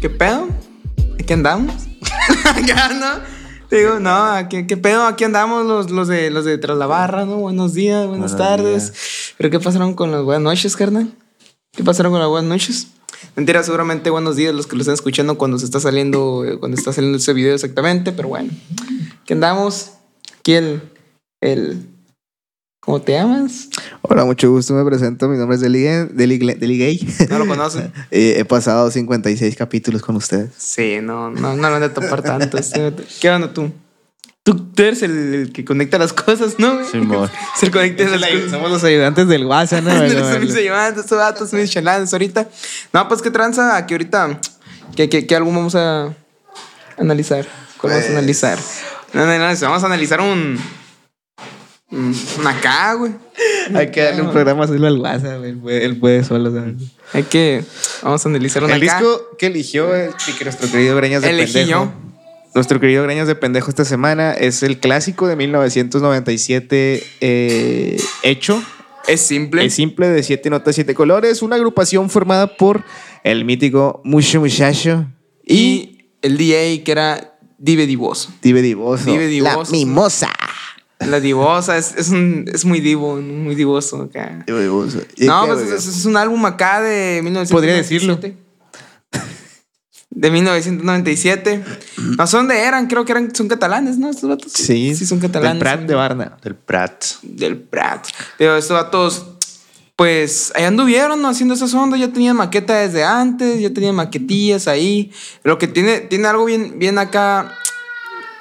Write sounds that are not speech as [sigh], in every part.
¿qué pedo? ¿Aquí andamos? [laughs] Acá, ¿no? Te digo, no, ¿qué, qué pedo? Aquí andamos los, los, de, los de tras la barra, ¿no? Buenos días, buenas tardes. ¿Pero qué pasaron con las buenas noches, carnal? ¿Qué pasaron con las buenas noches? Mentira, seguramente buenos días los que lo están escuchando cuando se está saliendo, eh, cuando está saliendo ese video exactamente, pero bueno. ¿Qué andamos? Aquí el, el, ¿cómo te llamas? Hola, mucho gusto, me presento. Mi nombre es Deli, Deli, Deli Gay. No lo conocen. [laughs] Eh, he pasado 56 capítulos con ustedes. Sí, no, no, no lo han de topar tanto. ¿Qué onda tú? Tú, tú eres el, el que conecta las cosas, ¿no? [laughs] Es el conecta las cosas. Somos los ayudantes del WhatsApp, ¿no? [laughs] Son mis ayudantes, estos vatos, mis chalanes ahorita. No, pues qué tranza, aquí ahorita, ¿qué, qué, qué álbum vamos a analizar? ¿Cuál vamos a Pues- analizar? No, no, no, vamos a analizar un... Una acá, güey. Hay que darle un programa solo al WhatsApp, güey. Él puede, él puede solo, ¿sabes? Hay que... Vamos a analizar una El acá. disco que eligió el, que nuestro querido Greñas de Elegí Pendejo. yo. Nuestro querido Greñas de Pendejo esta semana es el clásico de 1997 eh, hecho. Es simple. Es simple de siete notas, siete colores. Una agrupación formada por el mítico Mucho Muchacho y y el DJ que era Dive Divoso. Dive Divoso. Dive La Divoso. mimosa. La divosa es, es, un, es muy divo, muy divoso acá. Dive Divoso. ¿Y No, pues es, es un álbum acá de 1997. Podría decirlo. De 1997. No sé dónde eran, creo que eran, son catalanes, ¿no? Estos vatos. Sí, Sí, son catalanes. Del Prat de Varna. Del Prat. Del Prat. Pero estos vatos, pues ahí anduvieron ¿no? haciendo esas ondas. Ya tenían maqueta desde antes, ya tenían maquetillas ahí. Lo que tiene, tiene algo bien, bien acá.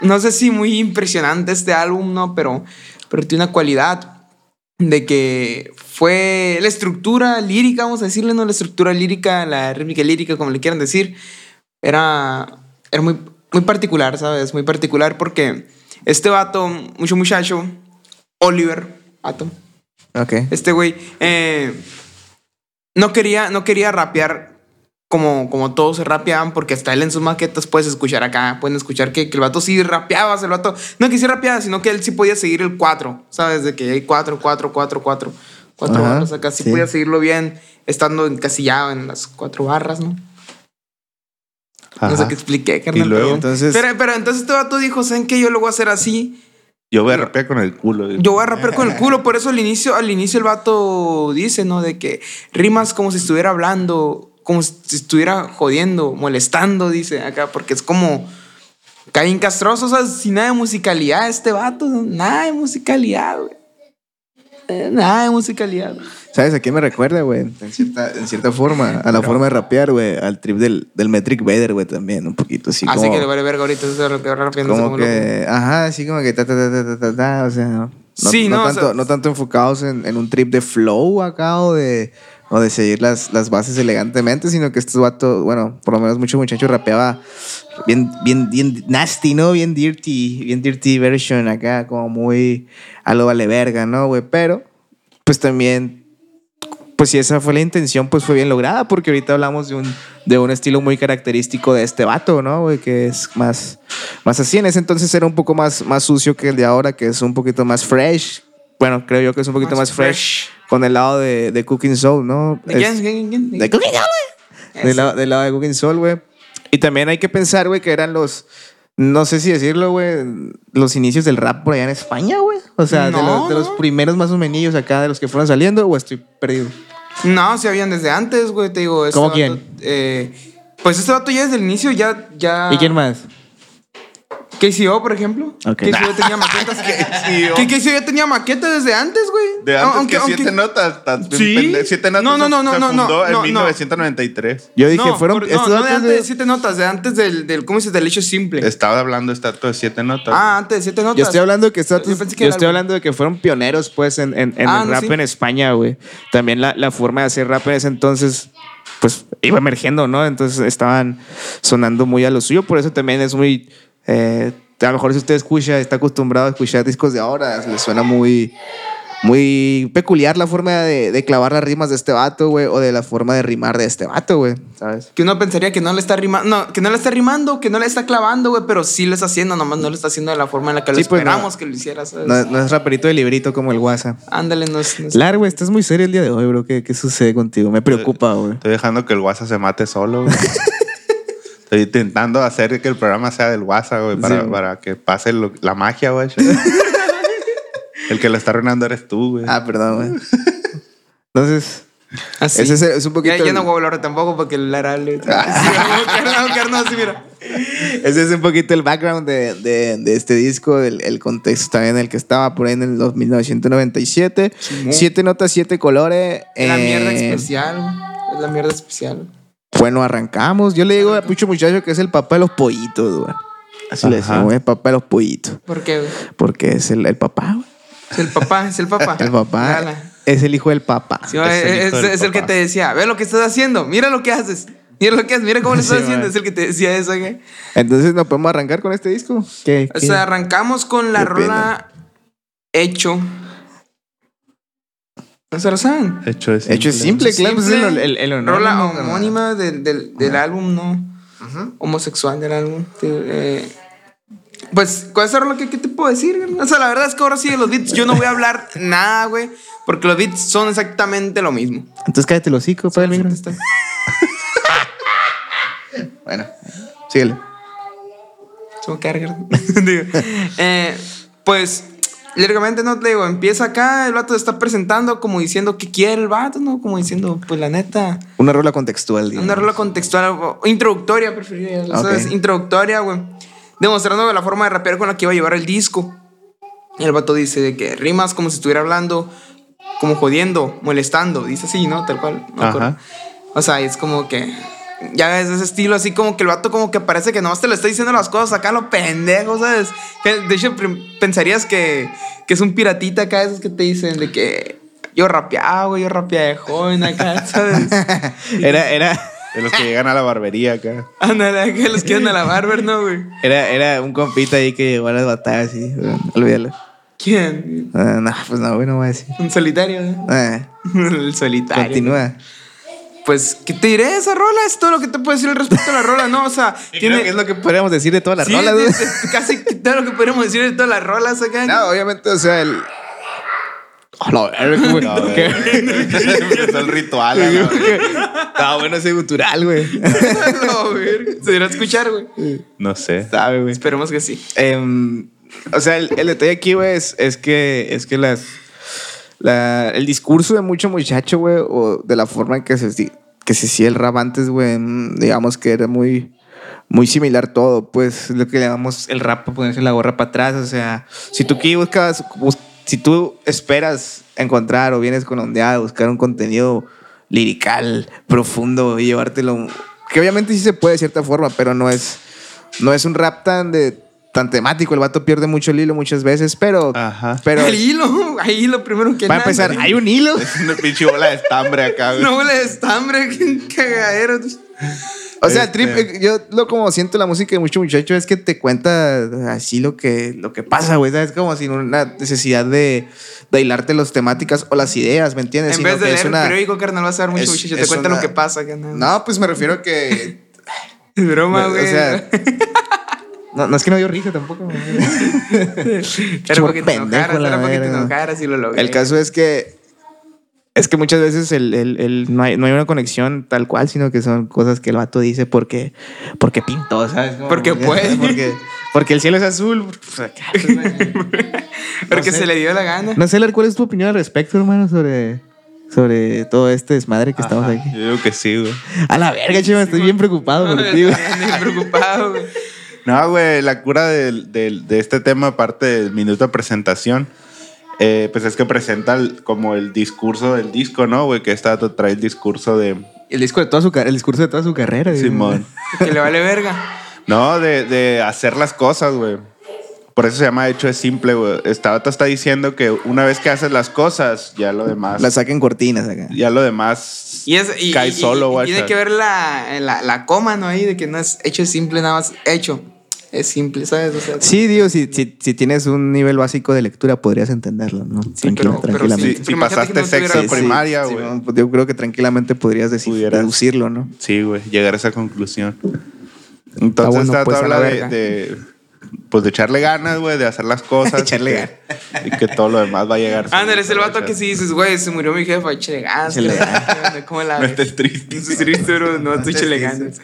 No sé si muy impresionante este álbum, ¿no? Pero, pero tiene una cualidad de que fue la estructura lírica, vamos a decirle, ¿no? La estructura lírica, la rítmica lírica, como le quieran decir, era, era muy, muy particular, ¿sabes? Muy particular porque este vato, mucho muchacho, Oliver, vato, Ok. este güey, eh, no, quería, no quería rapear como, como todos se rapeaban, porque hasta él en sus maquetas puedes escuchar acá, pueden escuchar que, que el vato sí rapeaba, el vato, no que sí rapeaba, sino que él sí podía seguir el 4, ¿sabes? De que hay 4, 4, 4, 4, 4 Ajá, barras acá, sí, sí. podía seguirlo bien, estando encasillado en las cuatro barras, ¿no? No sé Ajá. qué expliqué, carnal. luego, pero- entonces- Pero, pero entonces este vato dijo, ¿saben qué? Yo lo voy a hacer así. Yo voy a rapear con el culo. Yo voy a rapear con el culo. Por eso al inicio, al inicio el vato dice, ¿no? De que rimas como si estuviera hablando, como si estuviera jodiendo, molestando, dice acá, porque es como caen castroso, o sea, sin nada de musicalidad este vato, nada de musicalidad, güey. Eh, Nada de musicalidad. ¿Sabes a quién me recuerda, güey? En cierta, en cierta forma. A la forma de rapear, güey. Al trip del, del Metric Vader, güey, también. Un poquito así Así como... que le vale verga ahorita, se está rapeando como como loco. que... Ajá, así como que... Ta, ta, ta, ta, ta, ta, ta, o sea... No, Sí, no, no, o tanto, sea- no tanto enfocados en, en un trip de flow acá o de... O de seguir las, las bases elegantemente, sino que estos vatos, bueno, por lo menos mucho muchacho rapeaba bien, bien, bien nasty, ¿no? Bien dirty, bien dirty version acá, como muy a lo vale verga, ¿no, güey? Pero, pues también pues si esa fue la intención, pues fue bien lograda, porque ahorita hablamos de un, de un estilo muy característico de este vato, ¿no? Güey, que es más, más así. En ese entonces era un poco más, más sucio que el de ahora, que es un poquito más fresh. Bueno, creo yo que es un poquito Más más, fresh, con el lado de, de Cooking Soul, ¿no? ¿De quién? ¿Quién? ¿Quién? de Cooking Soul, güey. Del lado, del lado de Cooking Soul, güey. Y también hay que pensar, güey, que eran los, no sé si decirlo, güey, los inicios del rap por allá en España, güey. O sea, de, los, de los primeros más o menos acá, de los que fueron saliendo, o estoy perdido. No, se habían desde antes, güey, te digo. este ¿Cómo vato, quién? eh, pues este vato ya desde el inicio ya... ya ¿Y quién más? KCO, por ejemplo. Ok. KCO tenía maquetas. [laughs] KCO. Que KCO ya tenía maquetas desde antes, güey. De antes Aunque- que aunque- siete notas. tan- Sí. pende- Siete notas No, no, no, se- no, se no, no, fundó no, en no. 1993. Yo dije, no, fueron. por- no, no de antes de- de siete notas, de antes del, del ¿cómo se? Del hecho simple. Estaba hablando esta de siete notas. Ah, antes de siete notas. Yo estoy hablando de que estos Yo datos- pensé que yo era estoy hablando de que fueron pioneros, pues, en, en- en Ah, el rap sí. en España, güey. También la, la forma de hacer rap en ese entonces, pues, iba emergiendo, ¿no? Entonces estaban sonando muy a lo suyo. Por eso también es muy. Eh, a lo mejor si usted escucha, está acostumbrado a escuchar discos de ahora, le suena muy. Muy peculiar la forma de, de clavar las rimas de este vato, güey, o de la forma de rimar de este vato, güey, ¿sabes? Que uno pensaría que no le está rimando, no, que no le está rimando, que no le está clavando, güey, pero sí lo está haciendo, nomás no lo está haciendo de la forma en la que Sí, lo pues, no. esperamos que lo hiciera, ¿sabes? No, no es raperito de librito como el WhatsApp. Ándale, no es, no es- Lar, güey, estás muy serio el día de hoy, bro. ¿Qué, qué sucede contigo? Me preocupa, güey. Estoy dejando que el WhatsApp se mate solo. güey. [laughs] Estoy intentando hacer que el programa sea del WhatsApp, güey, para, Sí. para que pase lo- la magia, güey. [laughs] el que lo está arruinando eres tú, güey. Ah, perdón, güey. Entonces, Así. ese es, es un poquito. Ya, ya el- no voy a hablar tampoco porque el así, [laughs] mira. Ese es un poquito el background de, de- de este disco, el, el contexto también en el que estaba por ahí en el 1997. Simón. Siete notas, siete colores. La mierda eh, especial, güey. Es la mierda especial. Bueno, arrancamos. Yo le digo a Pucho Muchacho que es el papá de los pollitos, güey. Así le Ajá. decimos, es papá de los pollitos. ¿Por qué, güey? Porque es el, el papá, güey. Es el papá, es el papá. [laughs] El papá es el hijo del papá. Sí, Es el es, es el que te decía, ve lo que estás haciendo, mira lo que haces. Mira lo que haces, mira cómo lo estás Sí, haciendo. Es el que te decía eso, güey. Entonces, ¿nos podemos arrancar con este disco? ¿Qué? O qué? sea, arrancamos con la rola Hecho. ¿No se lo saben? Hecho es Hecho es simple, claro. pues es el, Simple. el, el honor, rola homónima del, del, del álbum, ¿no? Homosexual del álbum. Eh, pues, esa rola, ¿qué, qué te puedo decir? güey? O sea, la verdad es que ahora sí de los beats yo no voy a hablar [laughs] nada, güey. Porque los beats son exactamente lo mismo. Entonces cállate el hocico, para el micro. Está- [laughs] Bueno, síguele. Se va a cargar. [laughs] Digo, eh, pues, líricamente no te digo, empieza acá, el vato está presentando como diciendo que quiere el vato, ¿no? Como diciendo, pues la neta. Una rola contextual, digamos. Una rola contextual, o introductoria, preferiría. Ok. ¿sabes? Introductoria, güey. Demostrando la forma de rapear con la que iba a llevar el disco. Y el vato dice de que rimas como si estuviera hablando, como jodiendo, molestando. Dice así, ¿no? Tal cual. acuerdo. Ajá. O sea, es como que. Ya ves ese estilo así como que el vato como que parece que nomás te lo está diciendo las cosas acá a lo pendejo, ¿sabes? Que de hecho pensarías que, que es un piratita acá, esos que te dicen de que yo rapeaba, güey, yo rapeaba de joven acá, [laughs] ¿sabes? Era, era, [laughs] De los que llegan a la barbería acá. Ándale, acá los quieren a la barber, ¿no, güey? era, era un compita ahí que llegó a las batallas, sí. bueno, Olvídalo. ¿Quién? Ah, no, pues no, güey, no voy a decir. Un solitario, ¿no? Ah, [laughs] El solitario. continúa. Pues, ¿qué te diré? Esa rola es todo lo que te puedo decir al respecto a la rola, ¿no? O sea, [laughs] Creo tiene. que es lo que podríamos decir de todas las Sí, rolas, de- güey. de- casi todo lo que podríamos decir de todas las rolas acá. No, obviamente, o sea, el. Oh. [laughs] No, ¿Qué? Empezó el ritual. Estaba bueno ese gutural, güey. [laughs] no, güey. Se irá a escuchar, güey. No sé. Sabe, güey. Esperemos que sí. Em, o sea, el, el detalle aquí, güey, es, es que, es que las, la- el discurso de mucho muchacho, güey, o de la forma en que se, que se hacía el rap antes, güey, mm, digamos que era muy, muy similar todo, pues, lo que llamamos el rap, ponerse la gorra para atrás, o sea, si tú aquí buscas, bus- si tú esperas encontrar o vienes con ondeada buscar un contenido lirical, profundo y llevártelo, que obviamente sí se puede de cierta forma, pero no es, no es un rap tan de tan temático, el vato pierde mucho el hilo muchas veces, pero Ajá. pero el hilo, [laughs] ahí lo primero que nada, empezar, güey. hay un hilo. Es una pinche bola de estambre acá, güey. No huele de estambre, [laughs] qué cagadero. O sea, Este- trip, eh, yo lo como siento la música de mucho muchacho es que te cuenta así lo que, lo que pasa, güey. Es como sin una necesidad de, de hilarte las temáticas o las ideas, ¿me entiendes? En Sino vez de que leer es el una- periódico, carnal, vas a ver mucho es- muchacho. Te cuenta una- lo que pasa, carnal. No, pues me refiero a que. [laughs] es broma, o güey. sea, no, no es que no dio risa tampoco. [laughs] era porque te enojaras, era porque te enojaras y lo logré. El caso es que es que muchas veces el, el- el- no, hay, no hay una conexión tal cual, sino que son cosas que el vato dice porque, porque pintó, ¿sabes? Como- Porque puede. [laughs] Porque, porque el cielo es azul. Pues. [laughs] Porque no sé. se le dio la gana. no sé, ¿cuál es tu opinión al respecto, hermano, sobre, sobre todo este desmadre que estamos aquí? Yo digo que sí, güey. A la verga, chema, estoy bien preocupado por ti, güey. Estoy preocupado, güey. No, güey, la cura del- de este tema, aparte del minuto de presentación, eh, pues es que presenta el- como el discurso del disco, ¿no, güey? Que esta trae el discurso de El, disco de toda su, el discurso de toda su carrera. güey. Simón. [laughs] Que le vale verga. No, de, de hacer las cosas, güey. Por eso se llama hecho es simple, güey. Esta vato está diciendo que una vez que haces las cosas, ya lo demás, La saquen cortinas acá. ya lo demás Y, es, y, cae y- solo, y güey. Tiene que ver la, la, la coma, ¿no? Ahí de que no es hecho es simple, nada más hecho. Es simple, ¿sabes? O sea, Sí, digo, si, si, si tienes un nivel básico de lectura, podrías entenderlo, ¿no? Sí, pero- pero Si, sí. si pasaste no sexo de primaria, sí, güey. sí, pues yo creo que tranquilamente podrías decir, Pudieras. deducirlo, ¿no? Sí, güey, llegar a esa conclusión. Entonces, bueno, esta pues, a la habla de, pues de echarle ganas, güey, de hacer las cosas. [laughs] Echarle y que- Y que todo lo demás va a llegar. Ándale, es el vato que si dices, güey, se murió mi jefa, échale ganas. Échale carnal. ¿Cómo la No estés triste. No estés triste, bro. No, tú échale ganas.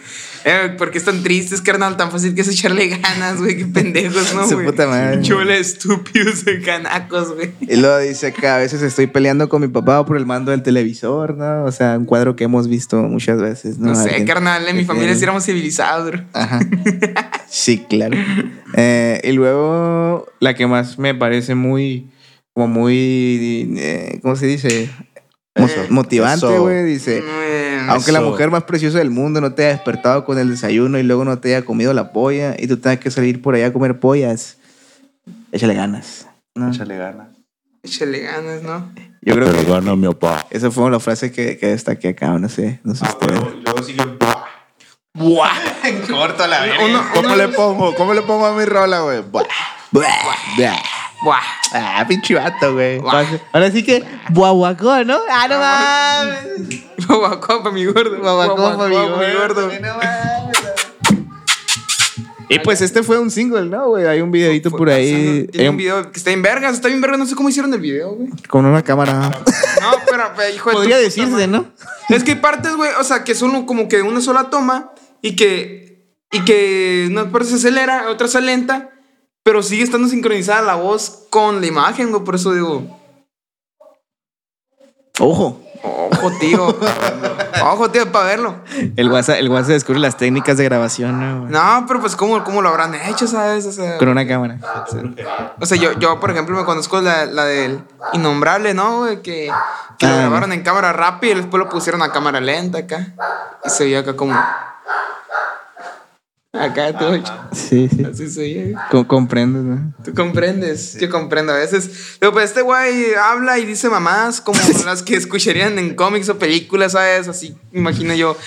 Eh, ¿Por qué están tristes, carnal? Tan fácil que es echarle ganas, güey. Qué pendejos, ¿no, [laughs] Su güey? puta madre. Estúpidos de canacos, güey. Y luego dice que a veces estoy peleando con mi papá por el mando del televisor, ¿no? O sea, un cuadro que hemos visto muchas veces, ¿no? No sé, Alguien- carnal. En mi familia sí éramos civilizados, bro. Ajá. [laughs] Sí, claro. Eh, y luego la que más me parece muy, como muy, eh, ¿cómo se dice? Eh, Motivante, güey. Dice, Eh, aunque la mujer más preciosa del mundo no te haya despertado con el desayuno y luego no te haya comido la polla y tú tengas que salir por allá a comer pollas, échale ganas. ¿no? Échale ganas. Échale ganas, ¿no? Yo creo que gana mi papá. esa fue la frase que, que destaqué acá, no sé, no sé Ah, ustedes. huevo, y luego sigue. ¡buah! ¡Buah! [laughs] Corto la Uno- ¿Cómo uno- le pongo? ¿Cómo le pongo a mi rola, güey? ¡Buah! ¡Buah! Ah, pinche vato, güey. Buah. Ahora sí que, guaguacó, ¿no? Ah, no mames. Guaguacó pa' mi gordo. Guaguacó pa' mi gordo. Y pues este fue un single, ¿no, güey? Hay un videito por ahí Tiene eh, un video que está en vergas, está bien vergas, no sé cómo hicieron el video, güey. con una cámara. No, pero, hijo de Podría decirse. ¿no? Es que hay partes, güey, o sea, que son como que una sola toma y que y que una parte se acelera, otra se lenta, pero sigue estando sincronizada la voz con la imagen, güey, por eso digo, Ojo. ojo, tío. ojo, tío, para verlo. El WhatsApp, el WhatsApp descubre las técnicas de grabación, ¿no? güey? No, pero pues cómo, cómo lo habrán hecho, ¿sabes? O sea, Con una cámara. O sea, yo, yo por ejemplo, me conozco la, la del Innombrable, ¿no? güey? Que, que lo Ah, grabaron en cámara rápida y después lo pusieron a cámara lenta acá. Y se veía acá como. Acá todo. Sí, sí. Así se veía. Co- comprendes, ¿no? Tú comprendes, yo comprendo a veces. Pero pues este güey habla y dice mamás como [laughs] las que escucharían en cómics o películas, ¿sabes? Así, imagino yo.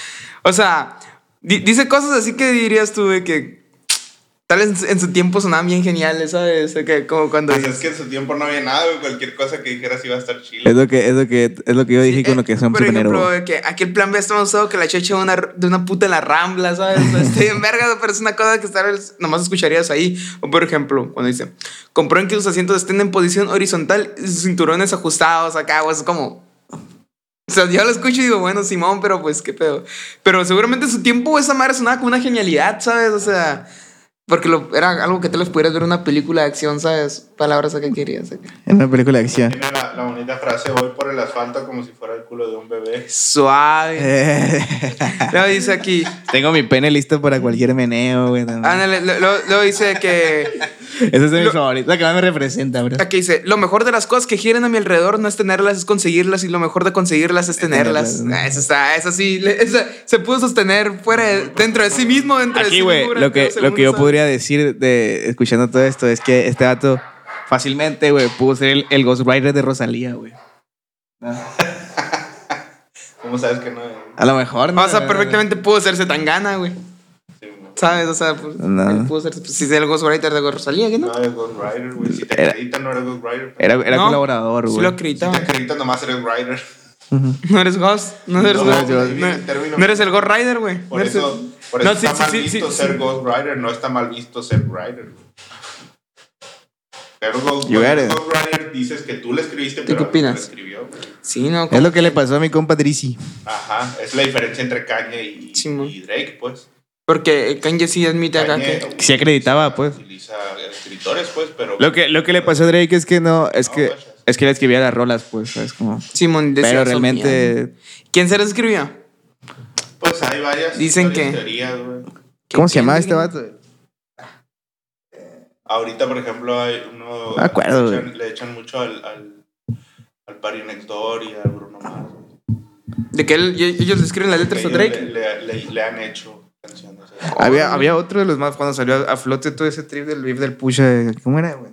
O sea, di- dice cosas así que dirías tú de que tal vez en su tiempo sonaban bien geniales, ¿sabes? O que como cuando... Pues es que en su tiempo no había nada, güey. Cualquier cosa que dijeras iba a estar Es chile. lo que, es lo que, es lo que yo dije Sí, con lo eh, que son Por ejemplo, de que aquí el plan B está más usado que la chocha de una, de una puta en la rambla, ¿sabes? Estoy en verga, [laughs] pero es una cosa que estar, nomás escucharías ahí. O por ejemplo, cuando dice, comprueben que sus asientos estén en posición horizontal y sus cinturones ajustados acá, o es como... O sea, yo lo escucho y digo, bueno, Simón, pero pues qué pedo. Pero seguramente en su tiempo esa madre sonaba como una genialidad, ¿sabes? O sea, porque lo, era algo que te los pudieras ver en una película de acción, ¿sabes? Palabras acá querías. Acá. En una película de acción. Tiene la, la bonita frase, voy por el asfalto como si fuera el culo de un bebé. Suave. Eh, [laughs] Luego dice aquí, Tengo mi pene listo para cualquier meneo, güey. ándale, lo- lo- luego dice que... Esa es de mis lo- favoritas. La que más me representa, bro. Aquí dice, lo mejor de las cosas que giran a mi alrededor no es tenerlas, es conseguirlas y lo mejor de conseguirlas es tenerlas. Ah, Eso está, eso sí, se pudo sostener fuera, de- dentro de sí mismo, dentro de Aquí, sí güey, mismo. lo que, lo que yo podría decir de escuchando todo esto es que este vato fácilmente, güey, pudo ser el, el Ghostwriter de Rosalía, güey. [laughs] ¿Cómo sabes que no? A lo mejor, ¿no? O sea, [laughs] perfectamente pudo serse tan gana, güey. ¿Sabes? O sea, pues, No. pudo ser, pues, si es el Ghostwriter de Rosalía, ¿qué no? No eres Ghost Rider, güey. Si te Era- acreditan, no eres Ghost Rider. Era, era No, colaborador, güey. lo Si acreditaba. te acreditan, nomás eres Rider. [laughs] No eres Ghost, no eres No, Ghost. No, el no eres el Ghost Rider, güey. Por No eres eso, el- por eso No, sí, está sí, mal sí, visto sí, ser sí. Ghost Rider, no está mal visto ser Rider. güey. Pero Ghost. Ghost Rider dices que tú le escribiste, qué pero opinas? lo escribió. güey. Sí, no. Es lo que le pasó a mi compa Drizzy. Ajá, es la diferencia entre Kanye y, y Drake, pues. Porque Kanye sí admite acá que... Sí acreditaba, pues. Utiliza escritores, pues, pero. Lo que, lo que le pasó a Drake es que no, es No, que, vaya. es que le escribía las rolas, pues, es como. Simón decía Pero realmente, mía. ¿Quién se las escribió? Pues hay varias, Dicen varias que- teorías. ¿cómo se ¿Quién llamaba este vato? Ahorita, por ejemplo, hay uno. No me acuerdo, le, güey. echan, le echan mucho al, al, al Party Next Door y al Bruno Mars. De que él- ellos le escriben las letras a Drake. Le, le, le- le han hecho canciones. Había, había otro de los más cuando salió a flote todo ese trip del beef del Pusha. ¿Cómo era, güey?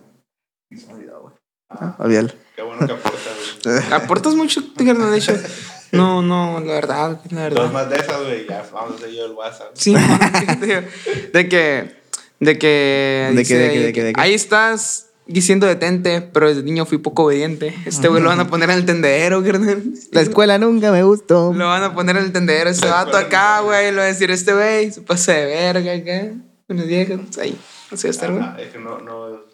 Se me olvidó, güey. Ah, olvídalo. Qué bueno que aporta, güey. [laughs] Aportas mucho, de hecho. No, no, la verdad, la Dos verdad. más de esas, güey. Ya vamos a yo el WhatsApp. Sí, [laughs] de que, de que, ¿De qué, de ahí de qué, de qué? ahí estás diciendo detente, pero desde niño fui poco obediente. Este güey lo van a poner en el tendedero, carnal. La escuela nunca me gustó. Lo van a poner en el tendedero, ese La vato acá, güey. Lo va a decir, este güey se pasa de verga acá. Unos viejos ahí. Así estar, güey. Ajá, es que no, no,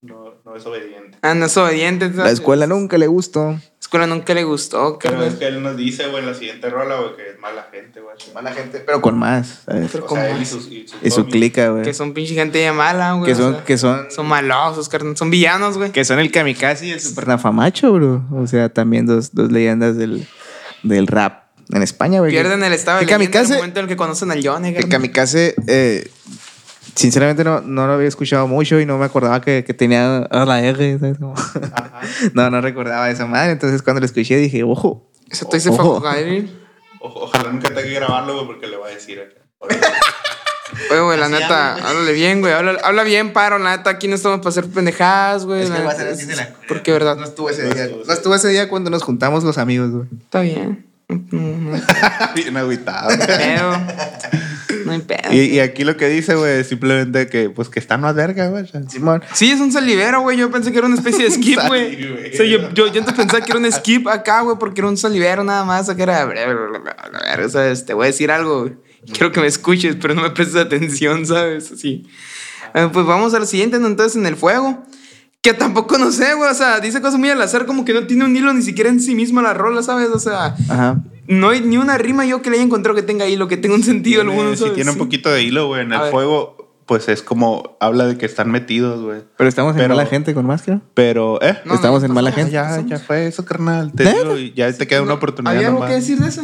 no, no es obediente. Ah, no es obediente. La escuela nunca le gustó. La escuela nunca le gustó, Pero es que él nos dice, güey, en la siguiente rola, güey, que es mala gente, güey. Mala gente, pero con más. ¿sabes? Pero O como sea, y más. sus, y sus Y su clica, güey. Que son pinche gente ya mala, güey. Que o son, sea, que son, son malosos, carnal. Son villanos, güey. que son el kamikaze y el supernafamacho, bro. O sea, también dos, dos leyendas del, del rap en España, güey. Pierden el estado de El leyenda en kamikaze- el momento en el que conocen al Johnny, El kamikaze, eh, sinceramente no, no lo había escuchado mucho y no me acordaba que, que tenía a la R. ¿sabes? [laughs] No, no recordaba esa madre. Entonces cuando lo escuché dije, ojo. Eso te dice. O- ojalá nunca tenga que grabarlo, porque le va a decir acá. [laughs] Oye, güey, la neta, háblale bien, güey. Habla, habla bien, paro. La neta, aquí no estamos para hacer pendejadas, güey. Es que la va a neta, ser así de la- es- Porque, verdad, No estuvo ese No día. estuvo No estuvo ese día cuando nos juntamos los amigos, güey. está bien. [laughs] Bien agüitado. pedo. No hay pedo. Y, y aquí lo que dice, güey, es simplemente que, pues, que están más verga, güey. Simón. Sí, es un salivero, güey. Yo pensé que era una especie de [laughs] skip, güey. O sea, yo, yo, yo antes pensaba que era un skip acá, güey, porque era un salivero nada más. O que era. O sea, te voy a decir algo, güey. Quiero que me escuches, pero no me prestes atención, ¿sabes? Así. Eh, pues vamos a lo siguiente, ¿no? Entonces, en el fuego. Que tampoco no sé, güey. O sea, dice cosas muy al azar, como que no tiene un hilo ni siquiera en sí mismo la rola, ¿sabes? O sea, Ajá. no hay ni una rima yo que le haya encontrado que tenga hilo, que tenga un sentido Tiene- alguno. sí, ¿sabes? tiene un poquito de hilo, güey. En A el ver. fuego, pues es como habla de que están metidos, güey. Pero estamos en Pero- mala gente con máscara. Pero, ¿eh? No, Estamos no, en no mala gente. ya, ya fue eso, carnal. Te digo, y ya te queda una oportunidad ¿Había algo nomás. que decir de eso?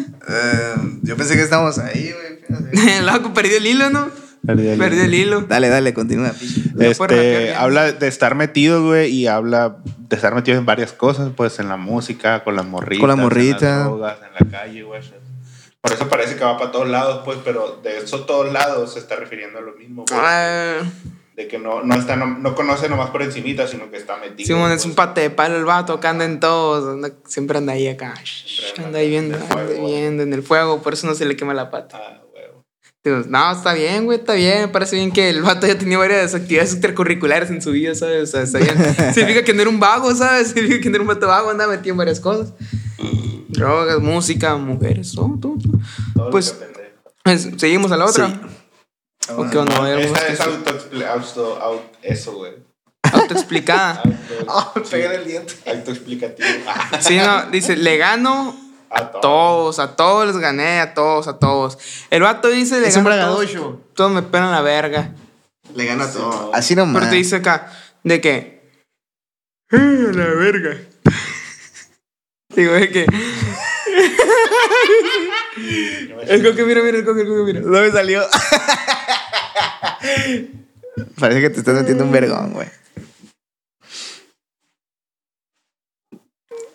yo pensé que estábamos ahí, güey. Loco, [laughs] perdí el hilo, ¿no? Perdí el Perdí el hilo. Dale, dale, continúa. Este, habla de estar metido, güey, y habla de estar metido en varias cosas, pues en la música, con las morritas, Con la en morrita. las drogas, en la calle, güey. Por eso parece que va para todos lados, pues, pero de esos todos lados se está refiriendo a lo mismo, güey. Ah, De que no, no, está, no, no conoce nomás por encimita, sino que está metido. Simón es pues. un pate de palo el vato que anda en todos. anda- siempre anda ahí acá. Anda ahí viendo, en el anda fuego. viendo en el fuego, por eso no se le quema la pata. Ah. Digo, no, está bien, güey, está bien. Me parece bien que el vato ya tenía varias actividades extracurriculares en su vida, ¿sabes? O sea, está bien. [laughs] Significa que no era un vago, ¿sabes? Significa que no era un vato vago, andaba metido en varias cosas. Drogas, música, mujeres, todo, todo. todo. Pues. Pues, Seguimos a la otra. Sí. ¿O qué onda? Hay algunos Esa que es sí. auto, auto, auto- eso, güey. autoexplicada. Auto, [laughs] pegué en el diente. Autoexplicativo. Ah, Sí, no, dice, le gano a a todos, a todos les gané, a todos, a todos. El vato dice, le Es un gano a todos. Todos me pegan la verga. Le gana Sí, todo. no. Así nomás. Pero te dice acá, de que. "Eh, la verga. [laughs] Digo, de que. [laughs] El coque, mira, mira, el coque, el coque, mira. No me salió. [laughs] Parece que te estás metiendo un vergón, güey.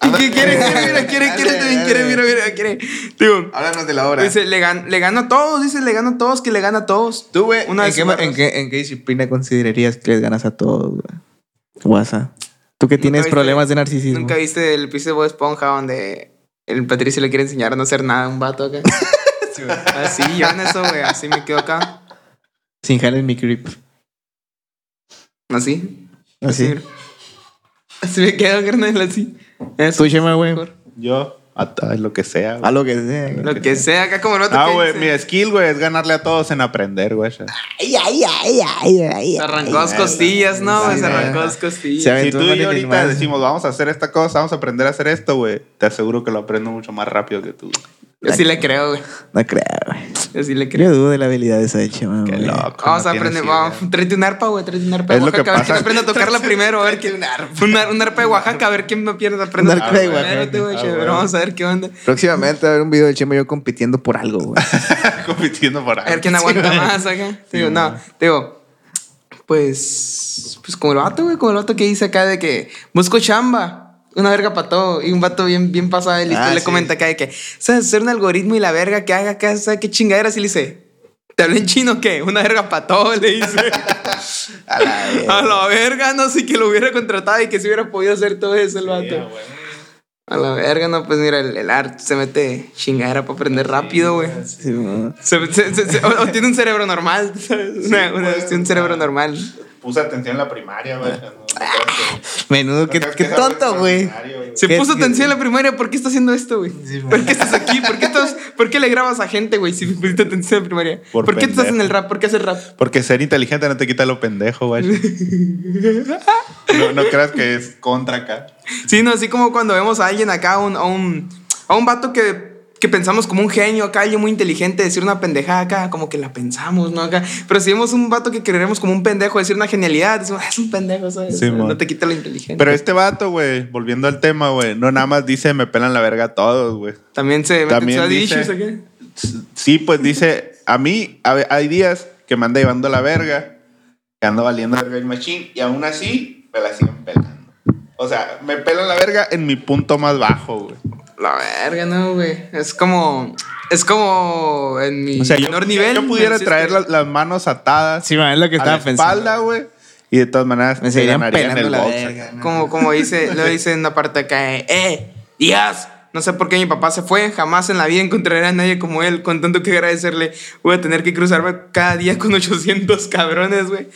¿Qué quiere? Quiere, mira, quiere, quiere, también quiere, mira, mira, quiere. Digo, Háblanos de la hora. dice, le, gan- le gano a todos, dice, le gano a todos, que le gana a todos. Tú, güey, ¿en, qué, en, qué, ¿en qué disciplina considerarías que les ganas a todos, güey? Guasa. Tú que tienes viste- problemas de narcisismo. ¿Nunca viste el episodio de Bob Esponja donde el Patricio le quiere enseñar a no hacer nada a un vato acá? [laughs] Así, yo en eso, güey, así me quedo acá. Sin jalar mi grip. Así. Así. Así me quedo, carnal, así. Eso. Tú, Chema, güey. Yo, a, a lo que sea. güey. A lo que sea. güey. Lo que sea, acá como el vato Ah, güey, dice, mi skill, güey, es ganarle a todos en aprender, güey. Ay, ay, ay, ay, ay. Se arrancó dos costillas, ¿no? Se arrancó güey. dos costillas. Si tú y yo ahorita decimos, vamos a hacer esta cosa, vamos a aprender a hacer esto, güey, te aseguro que lo aprendo mucho más rápido que tú. Yo sí le creo, güey. No creo, güey. Yo sí le creo. Yo dudo de la habilidad de esa Chema, Qué güey. loco. Vamos no a aprender, vamos, tráete un arpa, güey, tráete un arpa de Es lo que Oaxaca, a ver quién pasa. aprende a tocarla primero, a ver quién. Un, ar- un arpa de Oaxaca, a ver quién me pierde aprende Un a arpa de tocarla Oaxaca. primero, güey, Ah, bueno. Vamos a ver qué onda. Próximamente va a haber un video del Chema y yo compitiendo por algo, güey. [laughs] Compitiendo por A ver quién aguanta más acá. Sí, Digo, no, man. digo, pues, pues como el vato, güey, como el vato que dice acá de que busco chamba. Una verga para todo. Y un vato bien, bien pasado de listo Ah, le sí. comenta acá de que, ¿sabes hacer un algoritmo y la verga que haga acá? ¿Sabes qué chingadera? Y le dice, ¿te hablo en chino o qué? Una verga para todo, le dice. [laughs] A la verga. [laughs] A la verga, no sé que lo hubiera contratado y que se hubiera podido hacer todo eso el Sí, vato. güey. A la verga, no, pues mira, el, el art se mete chingadera para aprender rápido, güey. Sí, güey. Se- se- se- se- o, o tiene un cerebro normal, [laughs] ¿sabes? Una- una- pues, tiene un cerebro ah. normal. Puse atención en la primaria, güey. No, [laughs] Menudo, no qué, que tonto, güey. Se ¿Qué- puso qué- atención en la primaria, ¿por qué está haciendo esto, güey? ¿Por qué estás aquí? ¿Por qué, estás, ¿Por qué le grabas a gente, güey, si pusiste atención en la primaria? ¿Por, Por qué estás en el rap? ¿Por qué haces rap? Porque ser inteligente no te quita lo pendejo, güey. [laughs] No, no creas que es contra acá. Sí, no, así como cuando vemos a alguien acá, a un, a un, a un vato que, que pensamos como un genio acá, alguien muy inteligente, decir una pendejada acá, como que la pensamos, ¿no? Acá. Pero si vemos un vato que creeremos como un pendejo, decir una genialidad, decimos, "Ah, es un pendejo, ¿sabes? Sí, no te quita lo inteligente. Pero este vato, güey, volviendo al tema, güey, no nada más dice me pelan la verga a todos, güey. También se También dice- issues. Sí, pues dice, a mí a hay días que me anda llevando la verga, que ando valiendo verga el machín, y aún así me la siguen pelando. O sea, me pelan la verga en mi punto más bajo, güey. La verga, no, güey. Es como. Es como en mi O sea, yo, menor nivel. yo pudiera traer la- las manos atadas Sí, man, es lo que a la estaba pensando. espalda, güey. Y de todas maneras Me se seguirían el la box. verga. ¿no? Como, como dice, [laughs] lo dice en una parte acá, eh, eh, Díaz. No sé por qué mi papá se fue, jamás en la vida encontraré a nadie como él, con tanto que agradecerle. Voy a tener que cruzarme cada día con 800 cabrones, güey.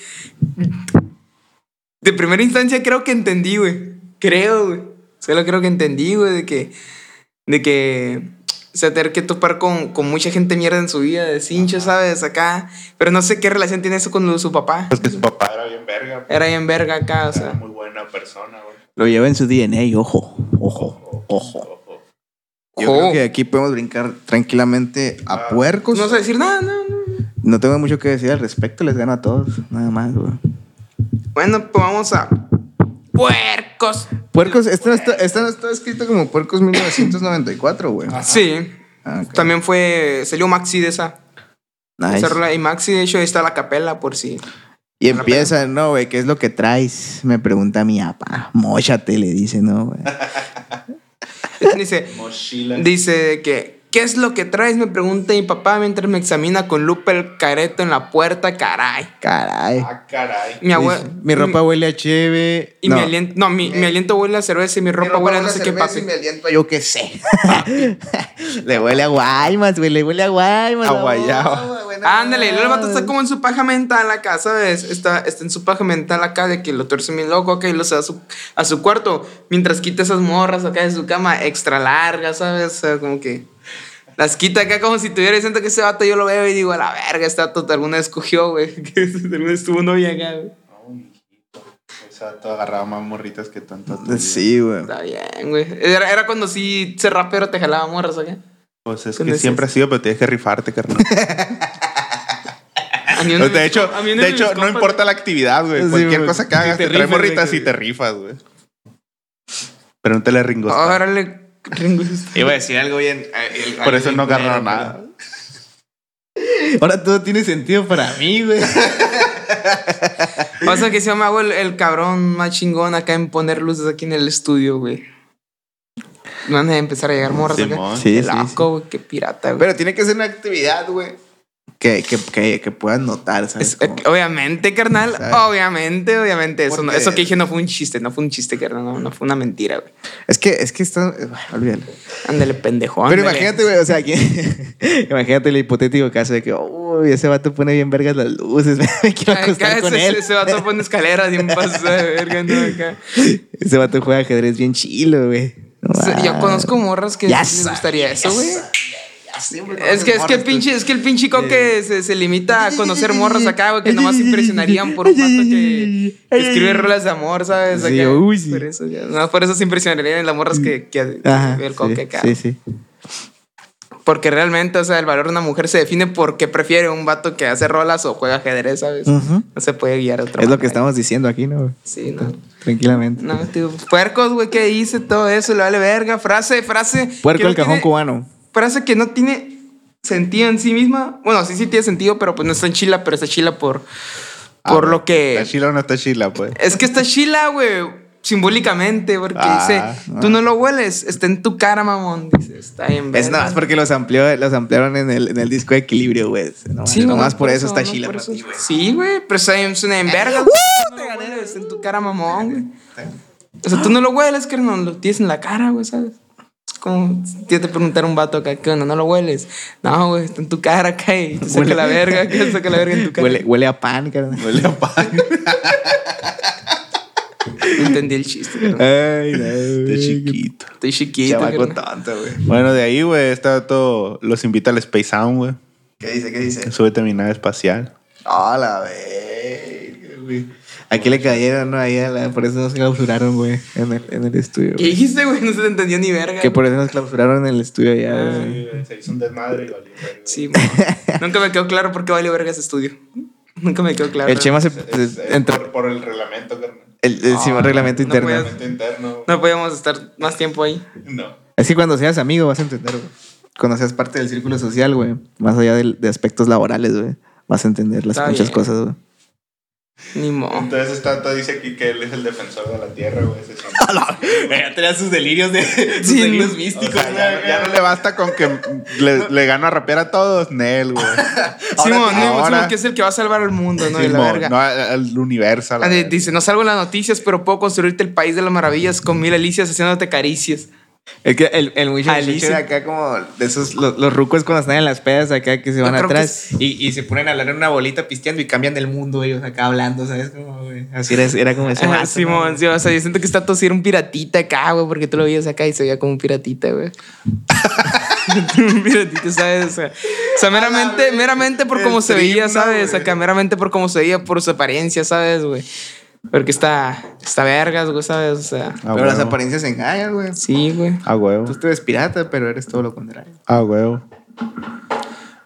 De primera instancia creo que entendí, güey. Creo, güey. Solo creo que entendí, güey, de que... De que... O sea, tener que topar con, con mucha gente mierda en su vida, de cincho, ¿sabes? Acá. Pero no sé qué relación tiene eso con su papá. Pues que su papá era bien verga. Era bien verga acá, o Era sea. muy buena persona, güey. Lo lleva en su DNA, ojo, ojo, ojo. Yo Ojo. creo que aquí podemos brincar tranquilamente a Ah. puercos. No sé decir nada, no, no. No tengo mucho que decir al respecto, les gano a todos, nada más, güey. Bueno, pues vamos a. ¡Puercos! Puercos, esto no, está, esto no está escrito como Puercos 1994, güey. Sí. Ah. También fue. Salió Maxi de esa. Nice. Esa rola. Y Maxi, de hecho, ahí está la capela por si. Y empieza, no, güey, ¿qué es lo que traes? Me pregunta mi apa. Móchate, le dice, no, güey. [laughs] Dice. Mochila. Dice que. ¿Qué es lo que traes? Me pregunta mi papá mientras me examina con lupa el careto en la puerta, caray. Caray. Ah, caray. Mi abuela. Mi ropa huele a cheve. Y no. mi aliento. No, mi, mi aliento huele a cerveza y mi ropa, huele a no sé qué papi. Y mi aliento, yo qué sé. [laughs] le huele a Guaymas, güey, le huele a Guaymas. A no, guayaba. güey, no Ándale, el vato está como en su paja mental acá, ¿sabes? Está, está en su paja mental acá de que lo tuerce bien loco acá y lo se a su, a su cuarto mientras quita esas morras acá de su cama extra largas, ¿sabes? O sea, como que las quita acá como si tuviera siento que ese vato yo lo veo y digo, a la verga, este vato alguna vez cogió, güey. [laughs] Que alguna vez tuvo novia acá, güey. Ese vato agarraba más morritas que tanto. Sí, güey. Está bien, güey. Era, era cuando sí ser rapero te jalaba morras acá. Pues es ¿Qué que decías? siempre ha sido, pero tienes que rifarte, carnal. [laughs] A mí uno de hecho, de hecho no importa la actividad, güey. Sí, Cualquier cosa que hagas, te te, trae rifas, morritas y te rifas, güey. Pero no te le ringos. Órale, Ringo. Iba a decir algo bien. eh, Por eso no agarró nada. Ahora todo tiene sentido para mí, güey. [laughs] Pasa que se me hago el, el cabrón más chingón acá en poner luces aquí en el estudio, güey. No van a empezar a llegar morras acá. Sí, Qué sí, loco, güey, qué pirata, güey. Pero tiene que ser una actividad, güey. Que, que, que, que puedan notar, ¿sabes? Es- Como- obviamente, carnal. ¿Sabes? Obviamente, obviamente. Eso, no- eso que dije no fue un chiste, no fue un chiste, carnal. No, no fue una mentira, güey. Es que, es que está. eh, Olvídalo. Ándale, pendejo. Pero imagínate, güey, o sea, que, [laughs] imagínate el hipotético caso de que, uy, ese vato pone bien vergas las luces, [laughs] me quiero Acá acostar con ese, él. ese vato pone escaleras y un paso de verga, ¿no? Acá. Ese vato juega ajedrez bien chilo, güey. No Yo conozco morras que Ya les gustaría eso, güey. Siempre Es que, es que el pinche, es que el pinche coque se, se limita a conocer morras acá, güey, que nomás impresionarían por un vato que, que escribe rolas de amor, ¿sabes? Sí, Acá. uy, sí. Por eso, ya. No, por eso se impresionarían en las morras que, que. Ajá, el coque sí, acá. sí, sí. Porque realmente, o sea, el valor de una mujer se define porque prefiere un vato que hace rolas o juega ajedrez, ¿sabes? No se puede guiar de otra Es lo que estamos diciendo aquí, ¿no? Sí, no. Tranquilamente. No, tío. Puercos, güey, ¿qué hice? Todo eso, le vale verga. Frase, frase. Puerco el cajón tiene- cubano. Frase que no tiene sentido en sí misma. Bueno, sí, sí tiene sentido, pero pues no está en chila, pero está chila por, por Ah, lo que. ¿Está chila o no está chila, pues? Es que está chila, güey. Simbólicamente, porque Ah, dice, tú no lo hueles, está en tu cara, mamón. Dice, está bien Es nada más porque los amplió, los ampliaron en el, en el disco de equilibrio, güey. No, Sí, nomás no, por eso está no, chila. güey. Sí, güey, pero está bien, suena en verga. ¡Uh! No lo hueles, está en tu cara, mamón, güey. O sea, tú no lo hueles, que no lo tienes en la cara, güey, ¿sabes? Como si te preguntara un vato acá, ¿qué onda? ¿No lo hueles? No, güey, está en tu cara [laughs] acá y te saca la verga, [laughs] [laughs] que saca la verga en tu cara. Huele, huele a pan, carnal. Huele a pan. No entendí el chiste, carnal. Ay, no, güey. chiquito. Estoy chiquito. Chavaco carnal. tonto, güey. Bueno, de ahí, güey, está todo. Los invita al Space Sound, güey. ¿Qué dice? ¿Qué dice? Súbete a mi nave espacial. La verga, güey. Aquí le cayeron, ¿no? Ahí a la- por eso nos clausuraron, güey, en el, en el estudio. ¿Qué dijiste, güey? No se te entendió ni verga. Que por eso nos clausuraron en el estudio ya, Ah. güey. Se hizo un desmadre y valió. verga. Sí. [laughs] Nunca me quedó claro por qué valió verga ese estudio. Nunca me quedó claro. El Chema se Es- es entró. por, por el reglamento, carnal. El, el sí, Ah, reglamento no interno. puedes- Reglamento interno. No podíamos estar más tiempo ahí. No. Es que cuando seas amigo vas a entender, güey. Cuando seas parte del círculo social, güey. Más allá del- de, aspectos laborales, güey. Vas a entender las Está muchas bien. cosas, güey. Ni modo. Entonces Tato dice aquí que él es el defensor de la tierra, güey. [laughs] Ya tenía sus delirios de. sus Sí, delirios no. O místicos, sea, ya, no- ya no le basta con que le, le gano a rapear a todos, Nel, güey. [laughs] Simón, Simón, que es el que va a salvar al mundo, ¿no? De la Simón, verga. no al universo. la Ah. Dice, no salgo en las noticias, pero puedo construirte el país de las maravillas con mil alicias haciéndote caricias. Es que el, el Alicia. de acá como de esos, los, los rucos cuando están en las pedas acá que se van atrás y, y se ponen a hablar en una bolita pisteando y cambian del mundo ellos acá hablando, ¿sabes? Como, güey, así era, era como ese Ah, vato, Simón, o sea, yo siento que está tosir un piratita acá, güey, porque tú lo veías acá y se veía como un piratita, güey. [laughs] un piratita, ¿sabes? O sea, o sea, meramente, meramente por cómo se veía, Stream, ¿no, ¿sabes? Acá, meramente por cómo se veía, por su apariencia, ¿sabes, güey? Porque está, está vergas, güey, ¿sabes? O sea, Ah, Pero las apariencias engañan, güey. sí, güey. Ah, huevo. Tú eres pirata, pero eres todo lo contrario. Ah, huevo.